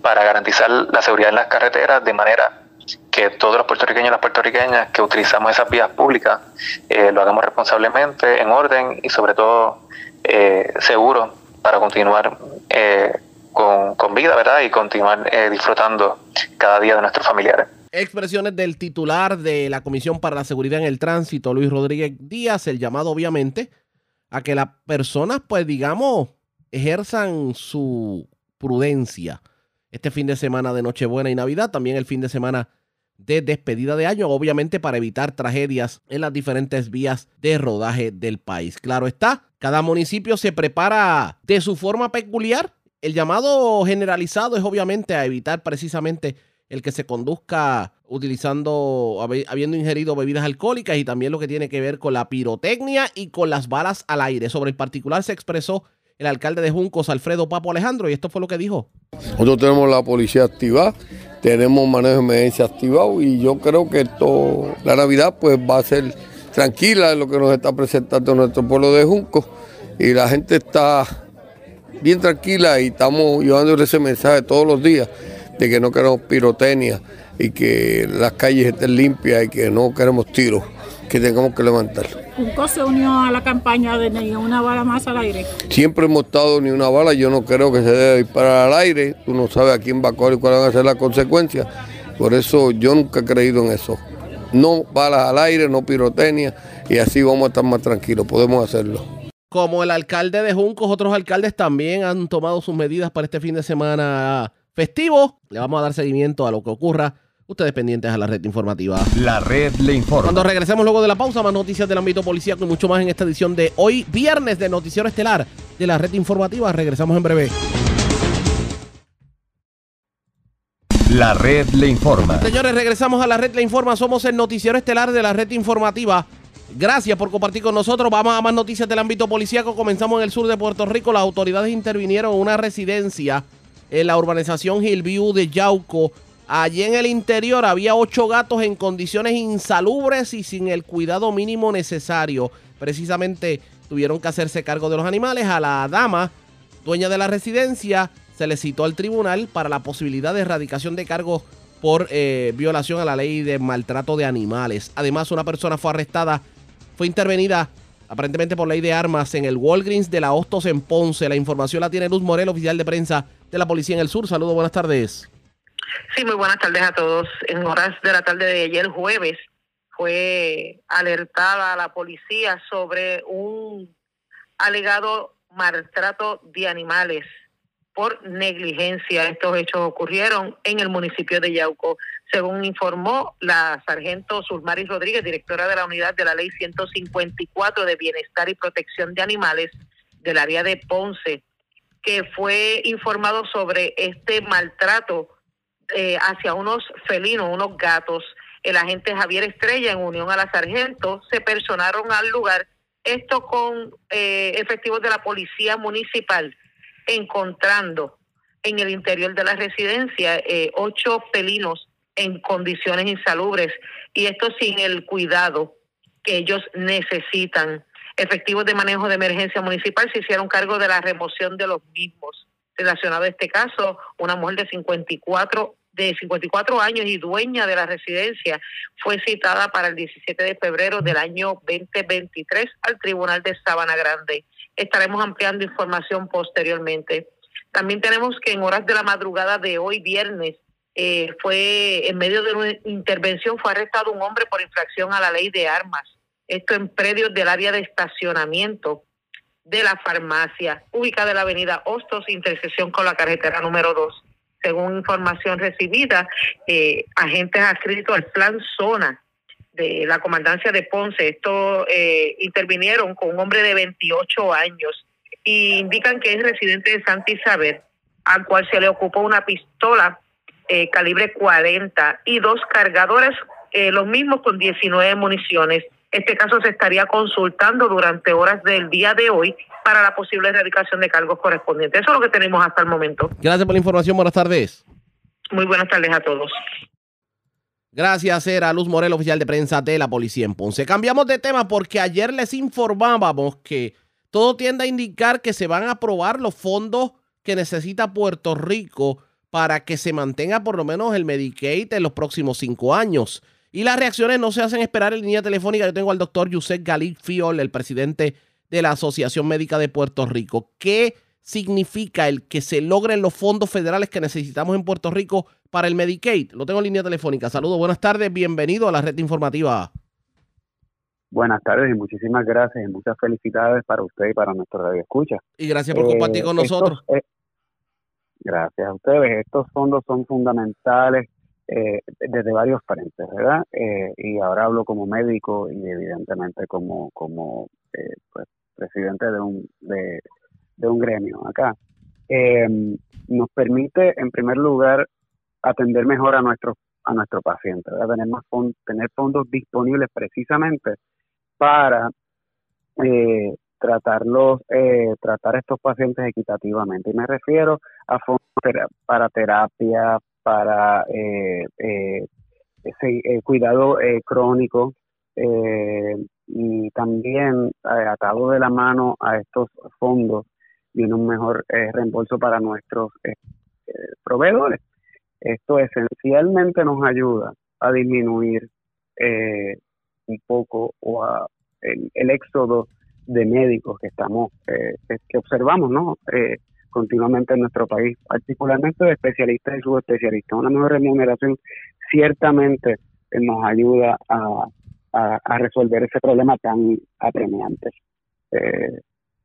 para garantizar la seguridad en las carreteras de manera que todos los puertorriqueños y las puertorriqueñas que utilizamos esas vías públicas eh, lo hagamos responsablemente, en orden y sobre todo eh, seguro para continuar eh, vida, ¿verdad? Y continuar eh, disfrutando cada día de nuestros familiares. Expresiones del titular de la Comisión para la Seguridad en el Tránsito, Luis Rodríguez Díaz, el llamado obviamente a que las personas, pues digamos, ejerzan su prudencia este fin de semana de Nochebuena y Navidad, también el fin de semana de despedida de año, obviamente para evitar tragedias en las diferentes vías de rodaje del país. Claro está, cada municipio se prepara de su forma peculiar el llamado generalizado es obviamente a evitar precisamente el que se conduzca utilizando, habiendo ingerido bebidas alcohólicas y también lo que tiene que ver con la pirotecnia y con las balas al aire. Sobre el particular se expresó el alcalde de Juncos, Alfredo Papo Alejandro, y esto fue lo que dijo. Nosotros tenemos la policía activada, tenemos manejo de emergencia activado y yo creo que esto, la Navidad pues va a ser tranquila en lo que nos está presentando nuestro pueblo de Juncos y la gente está bien tranquila y estamos llevando ese mensaje todos los días de que no queremos pirotecnia y que las calles estén limpias y que no queremos tiros que tengamos que levantar. ¿Junco se unió a la campaña de ni una bala más al aire? Siempre hemos estado ni una bala, yo no creo que se debe disparar al aire, tú no sabes a quién va a correr y cuáles van a ser las consecuencias, por eso yo nunca he creído en eso. No balas al aire, no pirotecnia y así vamos a estar más tranquilos, podemos hacerlo. Como el alcalde de Juncos, otros alcaldes también han tomado sus medidas para este fin de semana festivo. Le vamos a dar seguimiento a lo que ocurra. Ustedes pendientes a la red informativa. La red le informa. Cuando regresemos luego de la pausa, más noticias del ámbito policíaco y mucho más en esta edición de hoy, viernes de Noticiero Estelar de la red informativa. Regresamos en breve. La red le informa. Señores, regresamos a la red le informa. Somos el Noticiero Estelar de la red informativa. Gracias por compartir con nosotros. Vamos a más noticias del ámbito policíaco. Comenzamos en el sur de Puerto Rico. Las autoridades intervinieron en una residencia en la urbanización Hillview de Yauco Allí en el interior había ocho gatos en condiciones insalubres y sin el cuidado mínimo necesario. Precisamente tuvieron que hacerse cargo de los animales. A la dama, dueña de la residencia, se le citó al tribunal para la posibilidad de erradicación de cargos por eh, violación a la ley de maltrato de animales. Además, una persona fue arrestada, fue intervenida aparentemente por ley de armas en el Walgreens de la Hostos en Ponce. La información la tiene Luz Morel, oficial de prensa de la policía en el sur. Saludos, buenas tardes. Sí, muy buenas tardes a todos. En horas de la tarde de ayer jueves fue alertada la policía sobre un alegado maltrato de animales por negligencia. Estos hechos ocurrieron en el municipio de Yauco. Según informó la sargento Sulmari Rodríguez, directora de la unidad de la ley 154 de Bienestar y Protección de Animales del área de Ponce, que fue informado sobre este maltrato eh, hacia unos felinos, unos gatos. El agente Javier Estrella, en unión a la sargento, se personaron al lugar, esto con eh, efectivos de la policía municipal encontrando en el interior de la residencia eh, ocho felinos en condiciones insalubres y esto sin el cuidado que ellos necesitan. Efectivos de manejo de emergencia municipal se hicieron cargo de la remoción de los mismos. Relacionado a este caso, una mujer de 54 de 54 años y dueña de la residencia fue citada para el 17 de febrero del año 2023 al Tribunal de Sabana Grande estaremos ampliando información posteriormente. También tenemos que en horas de la madrugada de hoy, viernes, eh, fue en medio de una intervención, fue arrestado un hombre por infracción a la ley de armas. Esto en predios del área de estacionamiento de la farmacia, ubicada en la avenida Hostos, intersección con la carretera número 2. Según información recibida, eh, agentes adscritos al plan Zona de la comandancia de Ponce, esto eh, intervinieron con un hombre de 28 años y indican que es residente de Santa Isabel, al cual se le ocupó una pistola eh, calibre 40 y dos cargadores, eh, los mismos con 19 municiones. Este caso se estaría consultando durante horas del día de hoy para la posible erradicación de cargos correspondientes. Eso es lo que tenemos hasta el momento. Gracias por la información. Buenas tardes. Muy buenas tardes a todos. Gracias, era Luz Morel, oficial de prensa de la policía en Ponce. Cambiamos de tema porque ayer les informábamos que todo tiende a indicar que se van a aprobar los fondos que necesita Puerto Rico para que se mantenga por lo menos el Medicaid en los próximos cinco años. Y las reacciones no se hacen esperar en línea telefónica. Yo tengo al doctor Yusef Galí Fiol, el presidente de la Asociación Médica de Puerto Rico. ¿Qué significa el que se logren los fondos federales que necesitamos en Puerto Rico para el Medicaid. Lo tengo en línea telefónica. Saludos, buenas tardes, bienvenido a la red informativa. Buenas tardes y muchísimas gracias y muchas felicidades para usted y para nuestro radio escucha. Y gracias por compartir con eh, nosotros. Eh, gracias a ustedes. Estos fondos son fundamentales eh, desde varios frentes, ¿verdad? y ahora hablo como médico y evidentemente como, como pues, presidente de un, de, un gremio acá. nos permite, en primer lugar, atender mejor a nuestros a nuestro paciente, tener más tener fondos disponibles precisamente para eh, tratarlos, eh, tratar estos pacientes equitativamente. Y me refiero a fondos para terapia, para eh, eh, ese, cuidado crónico y también atado de la mano a estos fondos viene un mejor reembolso para nuestros proveedores esto esencialmente nos ayuda a disminuir eh, un poco o a el, éxodo de médicos que estamos eh, que observamos no eh, continuamente en nuestro país particularmente de especialistas y subespecialistas una mejor remuneración ciertamente nos ayuda a, a, resolver ese problema tan apremiante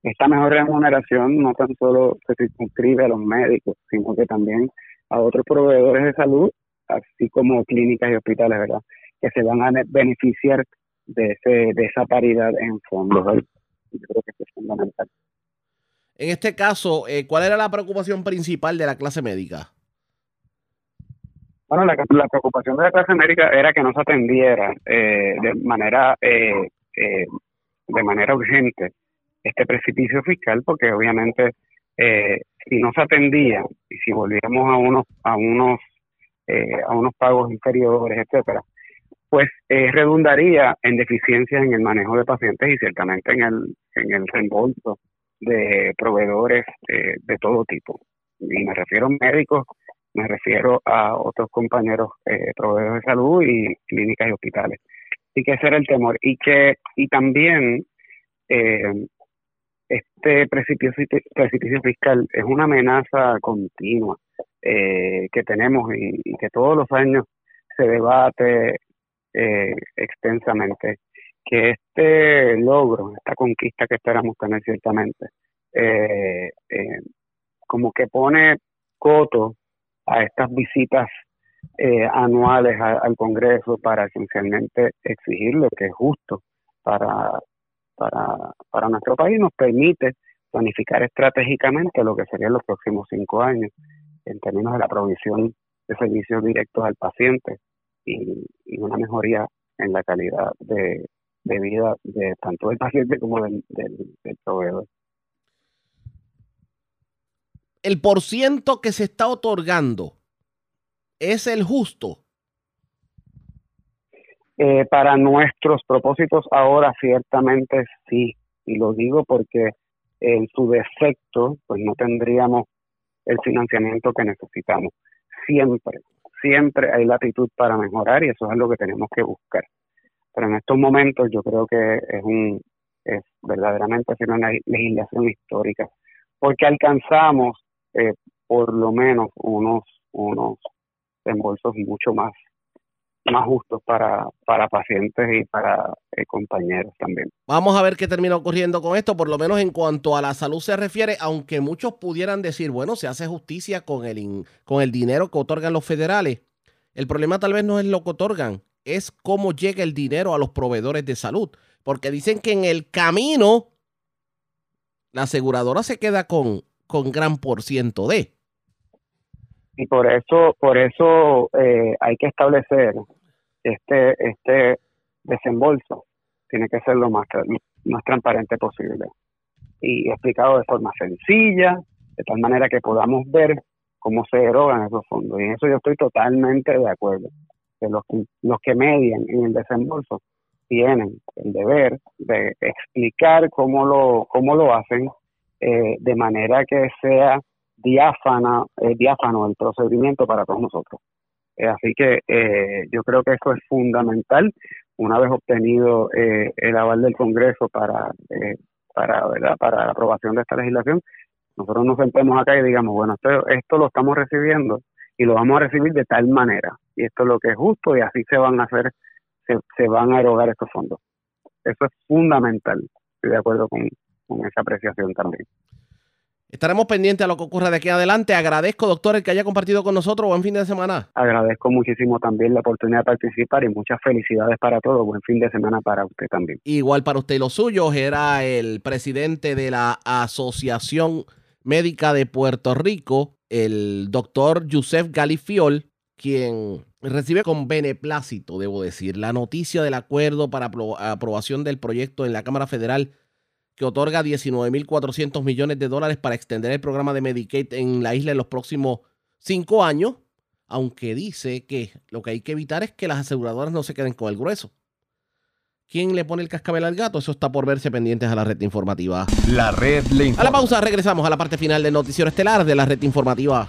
esta mejor remuneración no tan solo se circunscribe a los médicos sino que también a otros proveedores de salud, así como clínicas y hospitales, ¿verdad? Que se van a beneficiar de, ese, de esa paridad en fondos. Yo creo que es fundamental. En este caso, eh, ¿cuál era la preocupación principal de la clase médica? Bueno, la, preocupación de la clase médica era que no se atendiera eh, de manera eh, de manera urgente este precipicio fiscal, porque obviamente eh, si no se atendía y si volvíamos a unos a unos eh, a unos pagos inferiores, etcétera, pues eh, redundaría en deficiencias en el manejo de pacientes y ciertamente en el, en el reembolso de proveedores eh, de todo tipo. Y me refiero a médicos, me refiero a otros compañeros eh, proveedores de salud y clínicas y hospitales. Y que ese era el temor. Y que y también eh, este precipicio, precipicio fiscal es una amenaza continua eh, que tenemos y, y que todos los años se debate eh, extensamente que este logro, esta conquista que esperamos tener ciertamente, eh, eh, como que pone coto a estas visitas eh, anuales al Congreso para esencialmente exigir lo que es justo para, para, para nuestro país, nos permite planificar estratégicamente lo que serían los próximos cinco años en términos de la provisión de servicios directos al paciente y, y una mejoría en la calidad de, de vida de tanto del paciente como del, del, del proveedor. El porciento que se está otorgando es el justo. Eh, para nuestros propósitos ahora ciertamente sí, y lo digo porque en su defecto pues no tendríamos el financiamiento que necesitamos. Siempre, siempre hay latitud para mejorar y eso es lo que tenemos que buscar. Pero en estos momentos yo creo que es un es verdaderamente una legislación histórica porque alcanzamos eh, por lo menos unos unos reembolsos mucho más más justos para, para pacientes y para eh, compañeros también. Vamos a ver qué termina ocurriendo con esto, por lo menos en cuanto a la salud se refiere, aunque muchos pudieran decir, bueno, se hace justicia con el, in- con el dinero que otorgan los federales. El problema tal vez no es lo que otorgan, es cómo llega el dinero a los proveedores de salud, porque dicen que en el camino la aseguradora se queda con, con gran por ciento de. Y por eso, por eso eh, hay que establecer este, este desembolso. Tiene que ser lo más, más transparente posible. Y explicado de forma sencilla, de tal manera que podamos ver cómo se erogan esos fondos. Y en eso yo estoy totalmente de acuerdo. Que los, los que median en el desembolso tienen el deber de explicar cómo lo, cómo lo hacen eh, de manera que sea diáfana, eh, diáfano el procedimiento para todos nosotros. Eh, así que eh, yo creo que eso es fundamental. Una vez obtenido eh, el aval del Congreso para, eh, para, ¿verdad? para la aprobación de esta legislación, nosotros nos sentemos acá y digamos, bueno, esto, esto lo estamos recibiendo y lo vamos a recibir de tal manera. Y esto es lo que es justo y así se van a hacer, se, se van a erogar estos fondos. Eso es fundamental. Estoy de acuerdo con, con esa apreciación también. Estaremos pendientes a lo que ocurra de aquí adelante. Agradezco, doctor, el que haya compartido con nosotros. Buen fin de semana. Agradezco muchísimo también la oportunidad de participar y muchas felicidades para todos. Buen fin de semana para usted también. Igual para usted y los suyos, era el presidente de la Asociación Médica de Puerto Rico, el doctor Yusef Galifiol, quien recibe con beneplácito, debo decir, la noticia del acuerdo para apro- aprobación del proyecto en la Cámara Federal que otorga 19.400 millones de dólares para extender el programa de Medicaid en la isla en los próximos cinco años, aunque dice que lo que hay que evitar es que las aseguradoras no se queden con el grueso. ¿Quién le pone el cascabel al gato? Eso está por verse pendientes a la red informativa. La red le A la pausa regresamos a la parte final del noticiero estelar de la red informativa.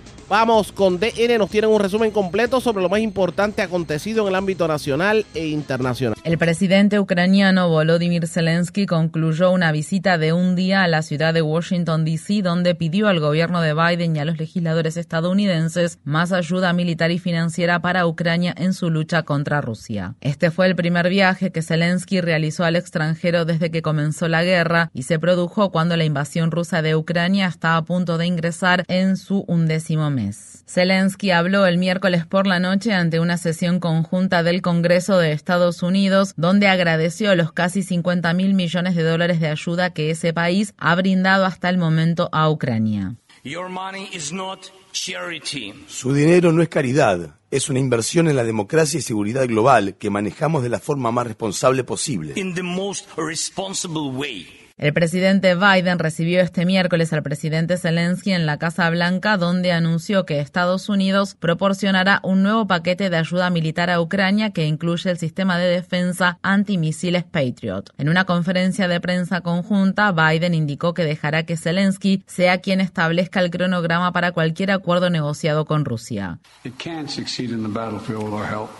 Vamos con DN, nos tienen un resumen completo sobre lo más importante acontecido en el ámbito nacional e internacional. El presidente ucraniano Volodymyr Zelensky concluyó una visita de un día a la ciudad de Washington, D.C., donde pidió al gobierno de Biden y a los legisladores estadounidenses más ayuda militar y financiera para Ucrania en su lucha contra Rusia. Este fue el primer viaje que Zelensky realizó al extranjero desde que comenzó la guerra y se produjo cuando la invasión rusa de Ucrania está a punto de ingresar en su undécimo mes. Zelensky habló el miércoles por la noche ante una sesión conjunta del Congreso de Estados Unidos, donde agradeció los casi 50 mil millones de dólares de ayuda que ese país ha brindado hasta el momento a Ucrania. Your money is not charity. Su dinero no es caridad, Es una inversión en la democracia y seguridad global que manejamos de la forma más responsable posible. in the most responsible way. El presidente Biden recibió este miércoles al presidente Zelensky en la Casa Blanca, donde anunció que Estados Unidos proporcionará un nuevo paquete de ayuda militar a Ucrania que incluye el sistema de defensa antimisiles Patriot. En una conferencia de prensa conjunta, Biden indicó que dejará que Zelensky sea quien establezca el cronograma para cualquier acuerdo negociado con Rusia.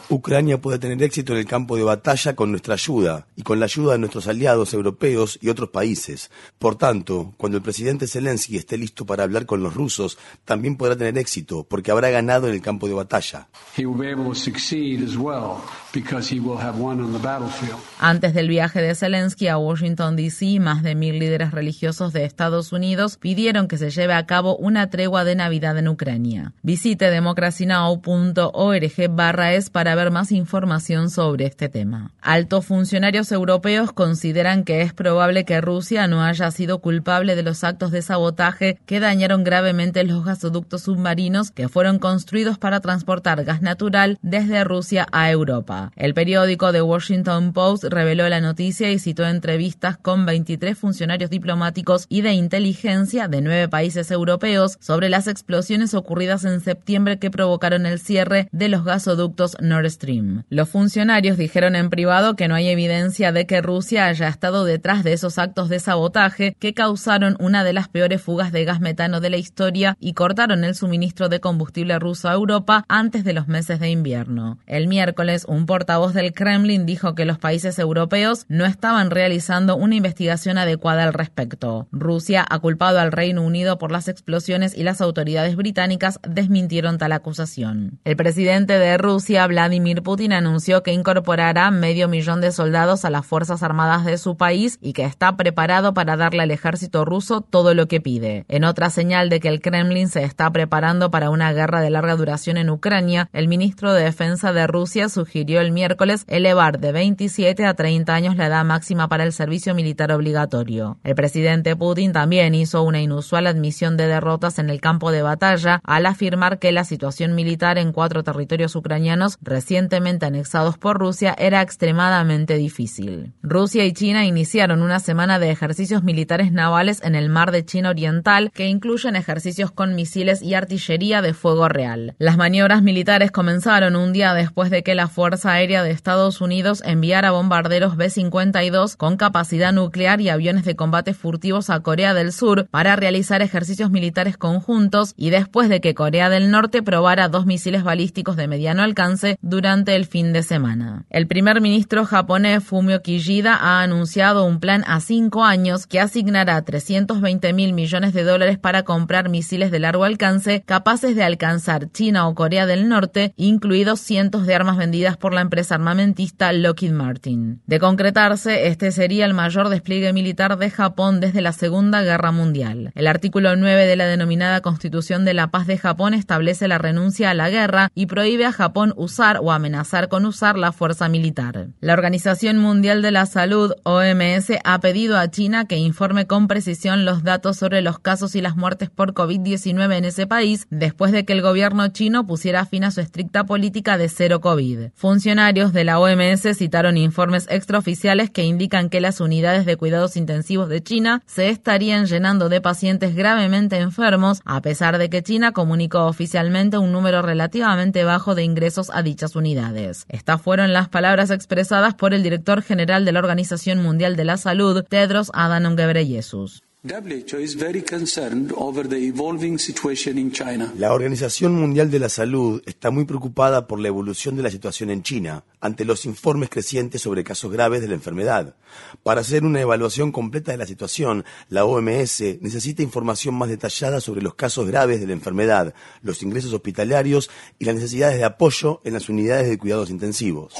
Ucrania puede tener éxito en el campo de batalla con nuestra ayuda y con la ayuda de nuestros aliados europeos y otros países. Por tanto, cuando el presidente Zelensky esté listo para hablar con los rusos, también podrá tener éxito porque habrá ganado en el campo de batalla. Antes del viaje de Zelensky a Washington, D.C., más de mil líderes religiosos de Estados Unidos pidieron que se lleve a cabo una tregua de Navidad en Ucrania. Visite democracynow.org barra es para ver más información sobre este tema. Altos funcionarios europeos consideran que es probable que Rusia no haya sido culpable de los actos de sabotaje que dañaron gravemente los gasoductos submarinos que fueron construidos para transportar gas natural desde Rusia a Europa. El periódico The Washington Post reveló la noticia y citó entrevistas con 23 funcionarios diplomáticos y de inteligencia de nueve países europeos sobre las explosiones ocurridas en septiembre que provocaron el cierre de los gasoductos Nord Stream. Los funcionarios dijeron en privado que no hay evidencia de que Rusia haya estado detrás de esos actos de sabotaje que causaron una de las peores fugas de gas metano de la historia y cortaron el suministro de combustible ruso a Europa antes de los meses de invierno. El miércoles, un portavoz del Kremlin dijo que los países europeos no estaban realizando una investigación adecuada al respecto. Rusia ha culpado al Reino Unido por las explosiones y las autoridades británicas desmintieron tal acusación. El presidente de Rusia, Vladimir Putin, anunció que incorporará medio millón de soldados a las Fuerzas Armadas de su país y que está preparado para darle al ejército ruso todo lo que pide. En otra señal de que el Kremlin se está preparando para una guerra de larga duración en Ucrania, el ministro de Defensa de Rusia sugirió el miércoles elevar de 27 a 30 años la edad máxima para el servicio militar obligatorio. El presidente Putin también hizo una inusual admisión de derrotas en el campo de batalla al afirmar que la situación militar en cuatro territorios ucranianos recientemente anexados por Rusia era extremadamente difícil. Rusia y China iniciaron una semana de ejercicios militares navales en el mar de China Oriental que incluyen ejercicios con misiles y artillería de fuego real. Las maniobras militares comenzaron un día después de que la Fuerza Aérea de Estados Unidos enviara bombarderos B-52 con capacidad nuclear y aviones de combate furtivos a Corea del Sur para realizar ejercicios militares conjuntos y después de que Corea del Norte probara dos misiles balísticos de mediano alcance durante el fin de semana. El primer ministro japonés Fumio Kishida ha anunciado un plan a cinco años que asignará 320 mil millones de dólares para comprar misiles de largo alcance capaces de alcanzar China o Corea del Norte, incluidos cientos de armas vendidas por la empresa armamentista Lockheed Martin. De concretarse, este sería el mayor despliegue militar de Japón desde la Segunda Guerra Mundial. El artículo 9 de la denominada Constitución de la Paz de Japón establece la renuncia a la guerra y prohíbe a Japón usar o amenazar con usar la fuerza militar. La Organización Mundial de la Salud, OMS, ha pedido a China que informe con precisión los datos sobre los casos y las muertes por COVID-19 en ese país después de que el gobierno chino pusiera fin a su estricta política de cero COVID. Funcionarios de la OMS citaron informes extraoficiales que indican que las unidades de cuidados intensivos de China se estarían llenando de pacientes gravemente enfermos, a pesar de que China comunicó oficialmente un número relativamente bajo de ingresos a dichas unidades. Estas fueron las palabras expresadas por el director general de la Organización Mundial de la Salud, Tedros Adhanom Ghebreyesus. La Organización Mundial de la Salud está muy preocupada por la evolución de la situación en China ante los informes crecientes sobre casos graves de la enfermedad. Para hacer una evaluación completa de la situación, la OMS necesita información más detallada sobre los casos graves de la enfermedad, los ingresos hospitalarios y las necesidades de apoyo en las unidades de cuidados intensivos.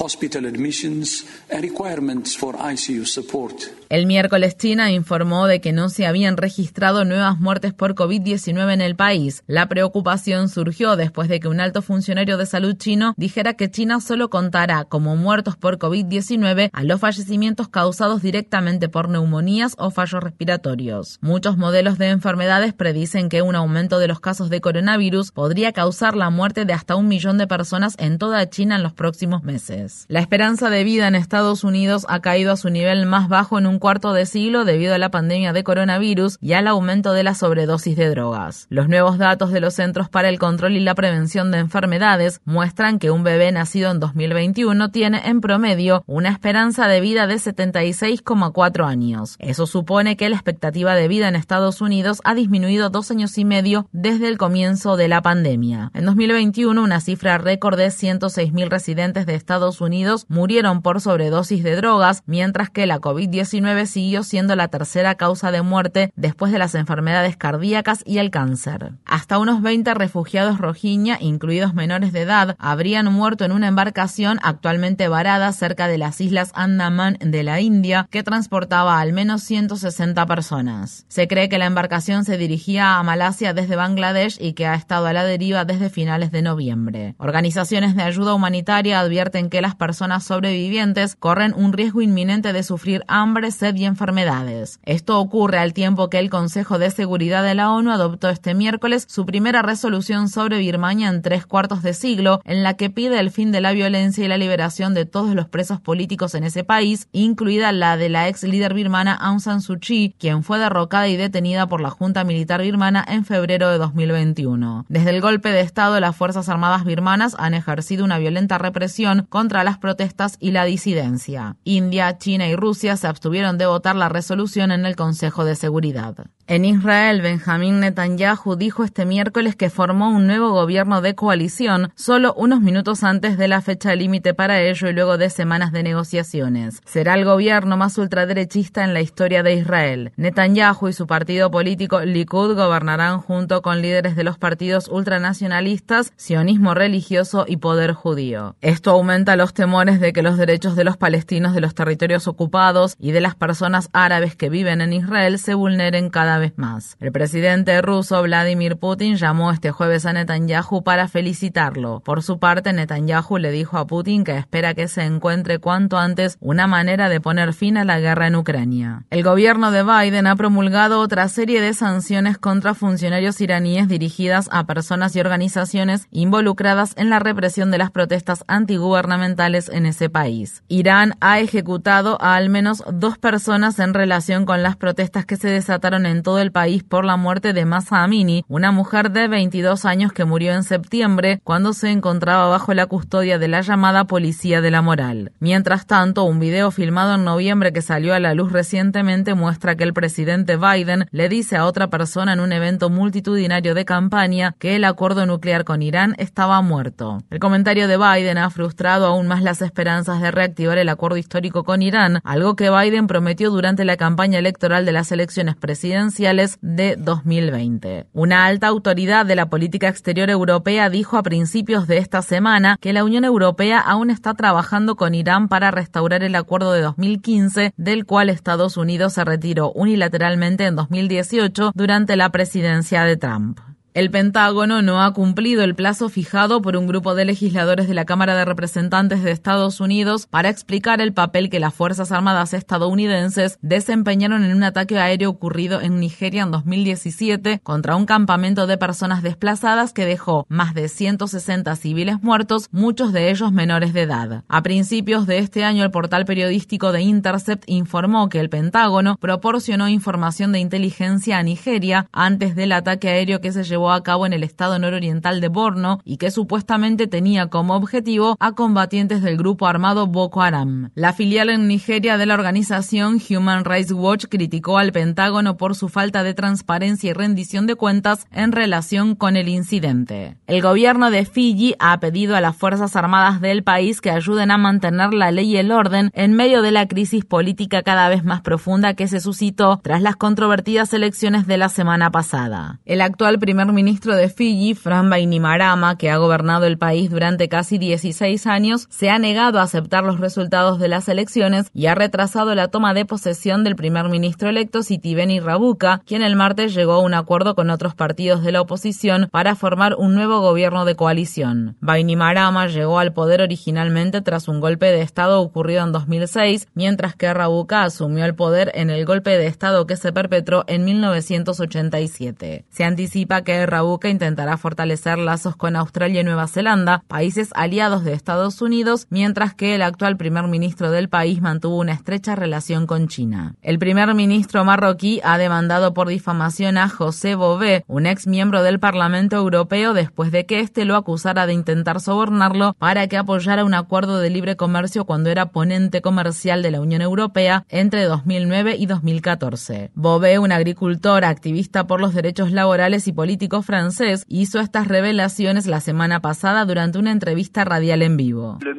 El miércoles China informó de que no se habían registrado nuevas muertes por COVID-19 en el país. La preocupación surgió después de que un alto funcionario de salud chino dijera que China solo contará como muertos por COVID-19 a los fallecimientos causados directamente por neumonías o fallos respiratorios. Muchos modelos de enfermedades predicen que un aumento de los casos de coronavirus podría causar la muerte de hasta un millón de personas en toda China en los próximos meses. La esperanza de vida en Estados Unidos ha caído a su nivel más bajo en un cuarto de siglo debido a la pandemia de coronavirus y al aumento de la sobredosis de drogas. Los nuevos datos de los Centros para el Control y la Prevención de Enfermedades muestran que un bebé nacido en 2021 tiene en promedio una esperanza de vida de 76,4 años. Eso supone que la expectativa de vida en Estados Unidos ha disminuido dos años y medio desde el comienzo de la pandemia. En 2021, una cifra récord de 106.000 residentes de Estados Unidos murieron por sobredosis de drogas, mientras que la COVID-19 siguió siendo la tercera causa de muerte después de las enfermedades cardíacas y el cáncer. Hasta unos 20 refugiados rojiña, incluidos menores de edad, habrían muerto en una embarcación actualmente varada cerca de las islas Andaman de la India que transportaba al menos 160 personas. Se cree que la embarcación se dirigía a Malasia desde Bangladesh y que ha estado a la deriva desde finales de noviembre. Organizaciones de ayuda humanitaria advierten que las personas sobrevivientes corren un riesgo inminente de sufrir hambre, y enfermedades. Esto ocurre al tiempo que el Consejo de Seguridad de la ONU adoptó este miércoles su primera resolución sobre Birmania en tres cuartos de siglo, en la que pide el fin de la violencia y la liberación de todos los presos políticos en ese país, incluida la de la ex líder birmana Aung San Suu Kyi, quien fue derrocada y detenida por la Junta Militar birmana en febrero de 2021. Desde el golpe de Estado, las Fuerzas Armadas birmanas han ejercido una violenta represión contra las protestas y la disidencia. India, China y Rusia se abstuvieron de votar la resolución en el Consejo de Seguridad. En Israel, Benjamín Netanyahu dijo este miércoles que formó un nuevo gobierno de coalición solo unos minutos antes de la fecha límite para ello y luego de semanas de negociaciones. Será el gobierno más ultraderechista en la historia de Israel. Netanyahu y su partido político Likud gobernarán junto con líderes de los partidos ultranacionalistas, sionismo religioso y poder judío. Esto aumenta los temores de que los derechos de los palestinos de los territorios ocupados y de las personas árabes que viven en Israel se vulneren cada vez más. El presidente ruso Vladimir Putin llamó este jueves a Netanyahu para felicitarlo. Por su parte, Netanyahu le dijo a Putin que espera que se encuentre cuanto antes una manera de poner fin a la guerra en Ucrania. El gobierno de Biden ha promulgado otra serie de sanciones contra funcionarios iraníes dirigidas a personas y organizaciones involucradas en la represión de las protestas antigubernamentales en ese país. Irán ha ejecutado a al menos dos personas en relación con las protestas que se desataron en todo el país por la muerte de Masa Amini, una mujer de 22 años que murió en septiembre cuando se encontraba bajo la custodia de la llamada Policía de la Moral. Mientras tanto, un video filmado en noviembre que salió a la luz recientemente muestra que el presidente Biden le dice a otra persona en un evento multitudinario de campaña que el acuerdo nuclear con Irán estaba muerto. El comentario de Biden ha frustrado aún más las esperanzas de reactivar el acuerdo histórico con Irán, algo que Biden prometió durante la campaña electoral de las elecciones presidenciales de 2020. Una alta autoridad de la política exterior europea dijo a principios de esta semana que la Unión Europea aún está trabajando con Irán para restaurar el acuerdo de 2015, del cual Estados Unidos se retiró unilateralmente en 2018 durante la presidencia de Trump. El Pentágono no ha cumplido el plazo fijado por un grupo de legisladores de la Cámara de Representantes de Estados Unidos para explicar el papel que las Fuerzas Armadas estadounidenses desempeñaron en un ataque aéreo ocurrido en Nigeria en 2017 contra un campamento de personas desplazadas que dejó más de 160 civiles muertos, muchos de ellos menores de edad. A principios de este año, el portal periodístico de Intercept informó que el Pentágono proporcionó información de inteligencia a Nigeria antes del ataque aéreo que se llevó a cabo en el estado nororiental de Borno y que supuestamente tenía como objetivo a combatientes del grupo armado Boko Haram. La filial en Nigeria de la organización Human Rights Watch criticó al Pentágono por su falta de transparencia y rendición de cuentas en relación con el incidente. El gobierno de Fiji ha pedido a las Fuerzas Armadas del país que ayuden a mantener la ley y el orden en medio de la crisis política cada vez más profunda que se suscitó tras las controvertidas elecciones de la semana pasada. El actual primer ministro de Fiji, Fran Bainimarama, que ha gobernado el país durante casi 16 años, se ha negado a aceptar los resultados de las elecciones y ha retrasado la toma de posesión del primer ministro electo Sitiveni Rabuka, quien el martes llegó a un acuerdo con otros partidos de la oposición para formar un nuevo gobierno de coalición. Bainimarama llegó al poder originalmente tras un golpe de Estado ocurrido en 2006, mientras que Rabuka asumió el poder en el golpe de Estado que se perpetró en 1987. Se anticipa que Rabuka intentará fortalecer lazos con Australia y Nueva Zelanda, países aliados de Estados Unidos, mientras que el actual primer ministro del país mantuvo una estrecha relación con China. El primer ministro marroquí ha demandado por difamación a José Bové, un ex miembro del Parlamento Europeo, después de que éste lo acusara de intentar sobornarlo para que apoyara un acuerdo de libre comercio cuando era ponente comercial de la Unión Europea entre 2009 y 2014. Bové, un agricultor activista por los derechos laborales y políticos francés, hizo estas revelaciones la semana pasada durante una entrevista radial en vivo. El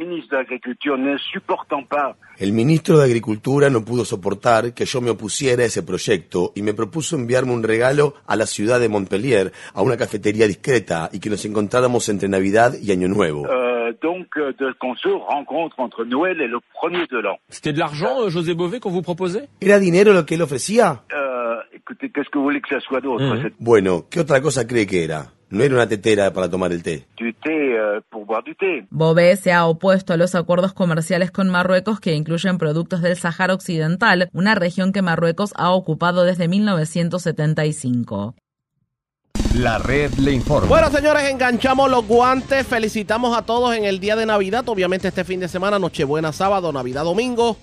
ministro de Agricultura no pudo soportar que yo me opusiera a ese proyecto y me propuso enviarme un regalo a la ciudad de Montpellier, a una cafetería discreta y que nos encontráramos entre Navidad y Año Nuevo. donc, de, qu'on se rencontre entre Noël et le premier de l'an. C'était de l'argent, euh, José Bové, qu'on vous proposait ¿Era dinero lo que él ofrecía? Euh, écoutez, qu'est-ce que vous voulez que ça soit d'autre. C'est Bueno, ¿qué otra cosa cree que era? No era una tetera para tomar el té. du thé euh, pour boire du thé. Bové se ha opuesto a los acuerdos comerciales con Marruecos que incluyen productos del Sáhara Occidental, una región que Marruecos ha ocupado desde 1975. La red le informa. Bueno, señores, enganchamos los guantes. Felicitamos a todos en el día de Navidad. Obviamente este fin de semana, Nochebuena sábado, Navidad domingo.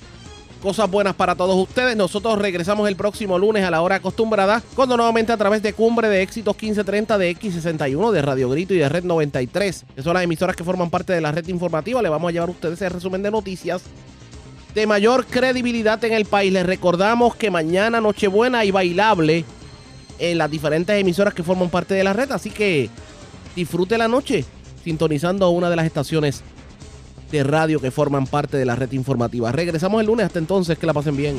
Cosas buenas para todos ustedes. Nosotros regresamos el próximo lunes a la hora acostumbrada, cuando nuevamente a través de Cumbre de Éxitos 1530 de X61, de Radio Grito y de Red 93, que son las emisoras que forman parte de la red informativa, le vamos a llevar a ustedes el resumen de noticias de mayor credibilidad en el país. Les recordamos que mañana Nochebuena y bailable en las diferentes emisoras que forman parte de la red. Así que disfrute la noche sintonizando una de las estaciones de radio que forman parte de la red informativa. Regresamos el lunes. Hasta entonces, que la pasen bien.